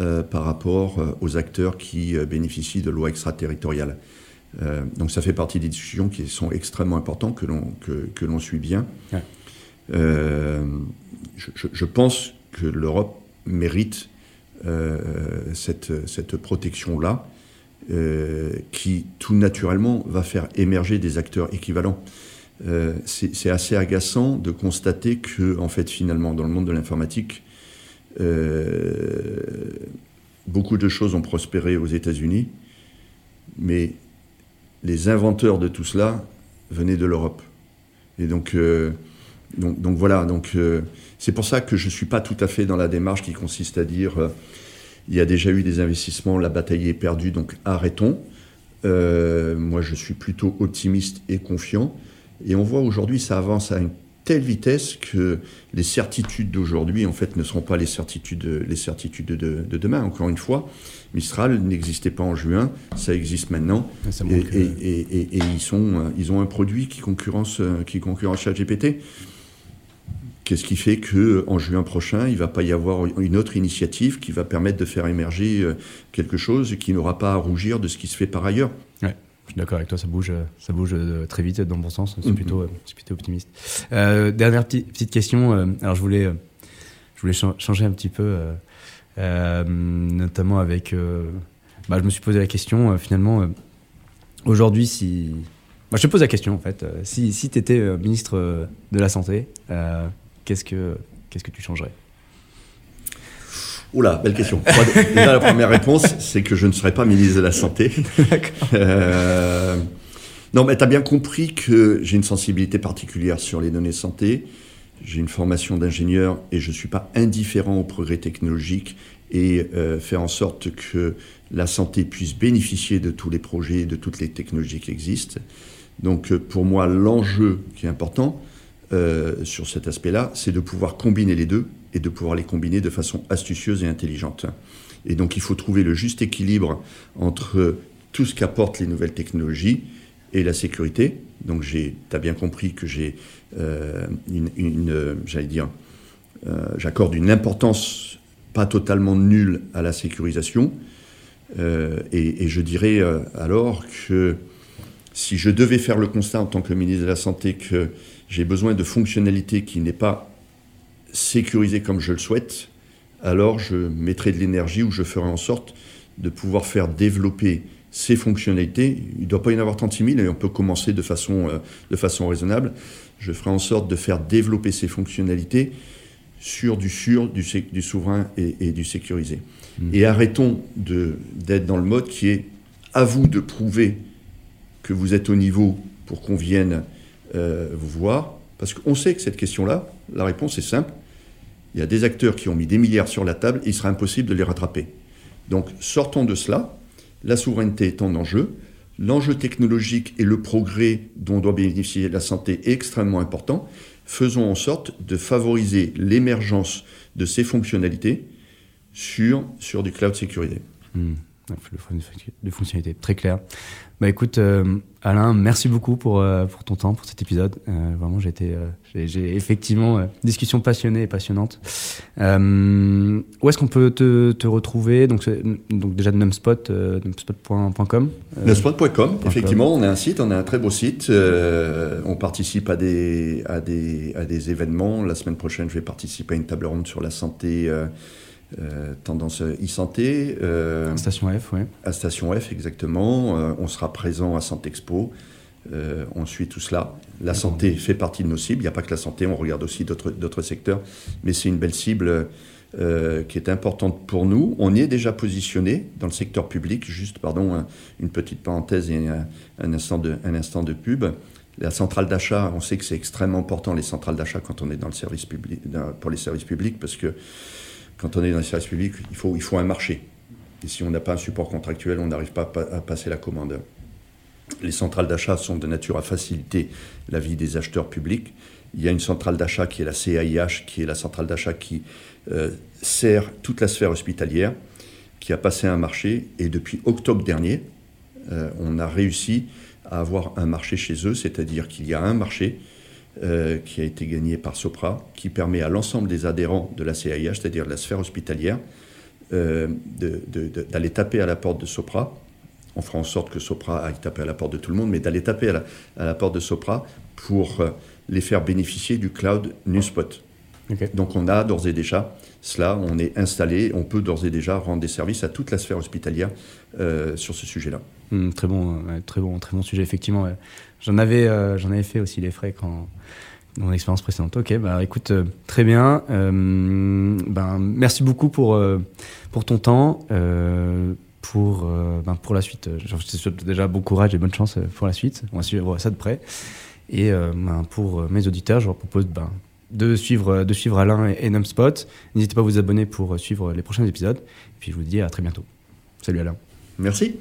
euh, par rapport euh, aux acteurs qui euh, bénéficient de lois extraterritoriales. donc ça fait partie des discussions qui sont extrêmement importantes, que l'on que, l'on suit bien. Je, pense que l'Europe mérite cette, cette protection-là, qui tout naturellement va faire émerger des acteurs équivalents. c'est assez agaçant de constater que, en fait, finalement, dans le monde de l'informatique, beaucoup de choses ont prospéré aux États-Unis, mais les inventeurs de tout cela venaient de l'Europe. Et donc, euh, donc, voilà, donc euh, c'est pour ça que je ne suis pas tout à fait dans la démarche qui consiste à dire il y a déjà eu des investissements, la bataille est perdue, donc arrêtons. moi, je suis plutôt optimiste et confiant. Et on voit aujourd'hui, ça avance à une telle vitesse que les certitudes d'aujourd'hui, en fait, ne seront pas les certitudes, les certitudes de, demain. Encore une fois, Mistral n'existait pas en juin, ça existe maintenant. et, ils, sont, ils ont un produit qui concurrence, qui concurrence ChatGPT. Qu'est-ce qui fait qu'en juin prochain, il va pas y avoir une autre initiative qui va permettre de faire émerger euh, quelque chose qui n'aura pas à rougir de ce qui se fait par ailleurs? Je suis d'accord avec toi, ça bouge, ça bouge euh, très vite dans le bon sens. C'est plutôt, euh, plutôt optimiste. Euh, dernière petite, question. alors je voulais, je voulais changer un petit peu, notamment avec. Bah, je me suis posé la question finalement. Aujourd'hui, si. Bah, je te pose la question en fait. si si tu étais ministre de la Santé, qu'est-ce que qu'est-ce que tu changerais? Oula, belle question. Déjà, la première réponse, c'est que je ne serais pas ministre de la Santé. Euh, non, mais tu as bien compris que j'ai une sensibilité particulière sur les données santé. J'ai une formation d'ingénieur et je ne suis pas indifférent au progrès technologique et euh, faire en sorte que la santé puisse bénéficier de tous les projets et de toutes les technologies qui existent. Donc, euh, pour moi, l'enjeu qui est important sur cet aspect-là, c'est de pouvoir combiner les deux et de pouvoir les combiner de façon astucieuse et intelligente. Et donc il faut trouver le juste équilibre entre tout ce qu'apportent les nouvelles technologies et la sécurité. Donc tu as bien compris que j'ai euh, une, j'allais dire, j'accorde une importance pas totalement nulle à la sécurisation. Et, et, je dirais alors que si je devais faire le constat en tant que ministre de la Santé que j'ai besoin de fonctionnalités qui n'est pas sécurisées comme je le souhaite, alors je mettrai de l'énergie ou je ferai en sorte de pouvoir faire développer ces fonctionnalités. Il ne doit pas y en avoir 36 000 et on peut commencer de façon, euh, de façon raisonnable. Je ferai en sorte de faire développer ces fonctionnalités sur du sûr, du, du souverain et, du sécurisé. Mmh. Et arrêtons d'être dans le mode qui est à vous de prouver que vous êtes au niveau pour qu'on vienne euh, vous voir Parce qu'on sait que cette question-là, la réponse est simple. Il y a des acteurs qui ont mis des milliards sur la table et il sera impossible de les rattraper. Donc sortons de cela. La souveraineté est en enjeu. L'enjeu technologique et le progrès dont doit bénéficier la santé est extrêmement important. Faisons en sorte de favoriser l'émergence de ces fonctionnalités sur, sur du cloud sécurisé. Hmm. De fonctionnalités, très clair. Bah écoute, euh, Alain, merci beaucoup pour, euh, pour ton temps, pour cet épisode. Euh, vraiment, j'ai été, j'ai effectivement discussion passionnée et passionnante. où est-ce qu'on peut te, te retrouver? Donc, donc déjà de numspot, numspot.com. numspot.com, effectivement, on a un site, on a un très beau site. on participe à des, à des, à des événements. La semaine prochaine, je vais participer à une table ronde sur la santé euh, tendance e-santé. Euh, Station F, oui. À Station F, exactement. Euh, on sera présent à Santexpo. on suit tout cela. La santé fait partie de nos cibles. Il n'y a pas que la santé, on regarde aussi d'autres secteurs. Mais c'est une belle cible qui est importante pour nous. On y est déjà positionné dans le secteur public. Juste, pardon, une petite parenthèse et un, instant, de, un instant de pub. La centrale d'achat, on sait que c'est extrêmement important les centrales d'achat quand on est dans le service public, pour les services publics, parce que quand on est dans les services publics, il faut, il faut un marché. Et si on n'a pas un support contractuel, on n'arrive pas à passer la commande. Les centrales d'achat sont de nature à faciliter la vie des acheteurs publics. Il y a une centrale d'achat qui est la CAIH, qui est la centrale d'achat qui euh, sert toute la sphère hospitalière, qui a passé un marché. Et depuis octobre dernier, euh, on a réussi à avoir un marché chez eux, c'est-à-dire qu'il y a un marché euh, qui a été gagné par Sopra, qui permet à l'ensemble des adhérents de la CAIH, c'est-à-dire de la sphère hospitalière, euh, d'aller taper à la porte de Sopra. On fera en sorte que Sopra aille taper à la porte de tout le monde, mais d'aller taper à la, porte de Sopra pour euh, les faire bénéficier du cloud NewSpot. Donc on a d'ores et déjà cela, on est installé, on peut d'ores et déjà rendre des services à toute la sphère hospitalière sur ce sujet-là. Hmm, très bon, très bon, très bon sujet effectivement. J'en avais, j'en avais fait aussi les frais quand mon expérience précédente. Ok, bah écoute, euh, très bien. Euh, ben, merci beaucoup pour, euh, pour ton temps, pour, ben, pour la suite. Je te souhaite déjà bon courage et bonne chance pour la suite. On va suivre ça de près. Et ben, pour mes auditeurs, je vous propose ben, de, suivre, de suivre Alain et, et. N'hésitez pas à vous abonner pour suivre les prochains épisodes. Et puis je vous dis à très bientôt. Salut Alain. Merci.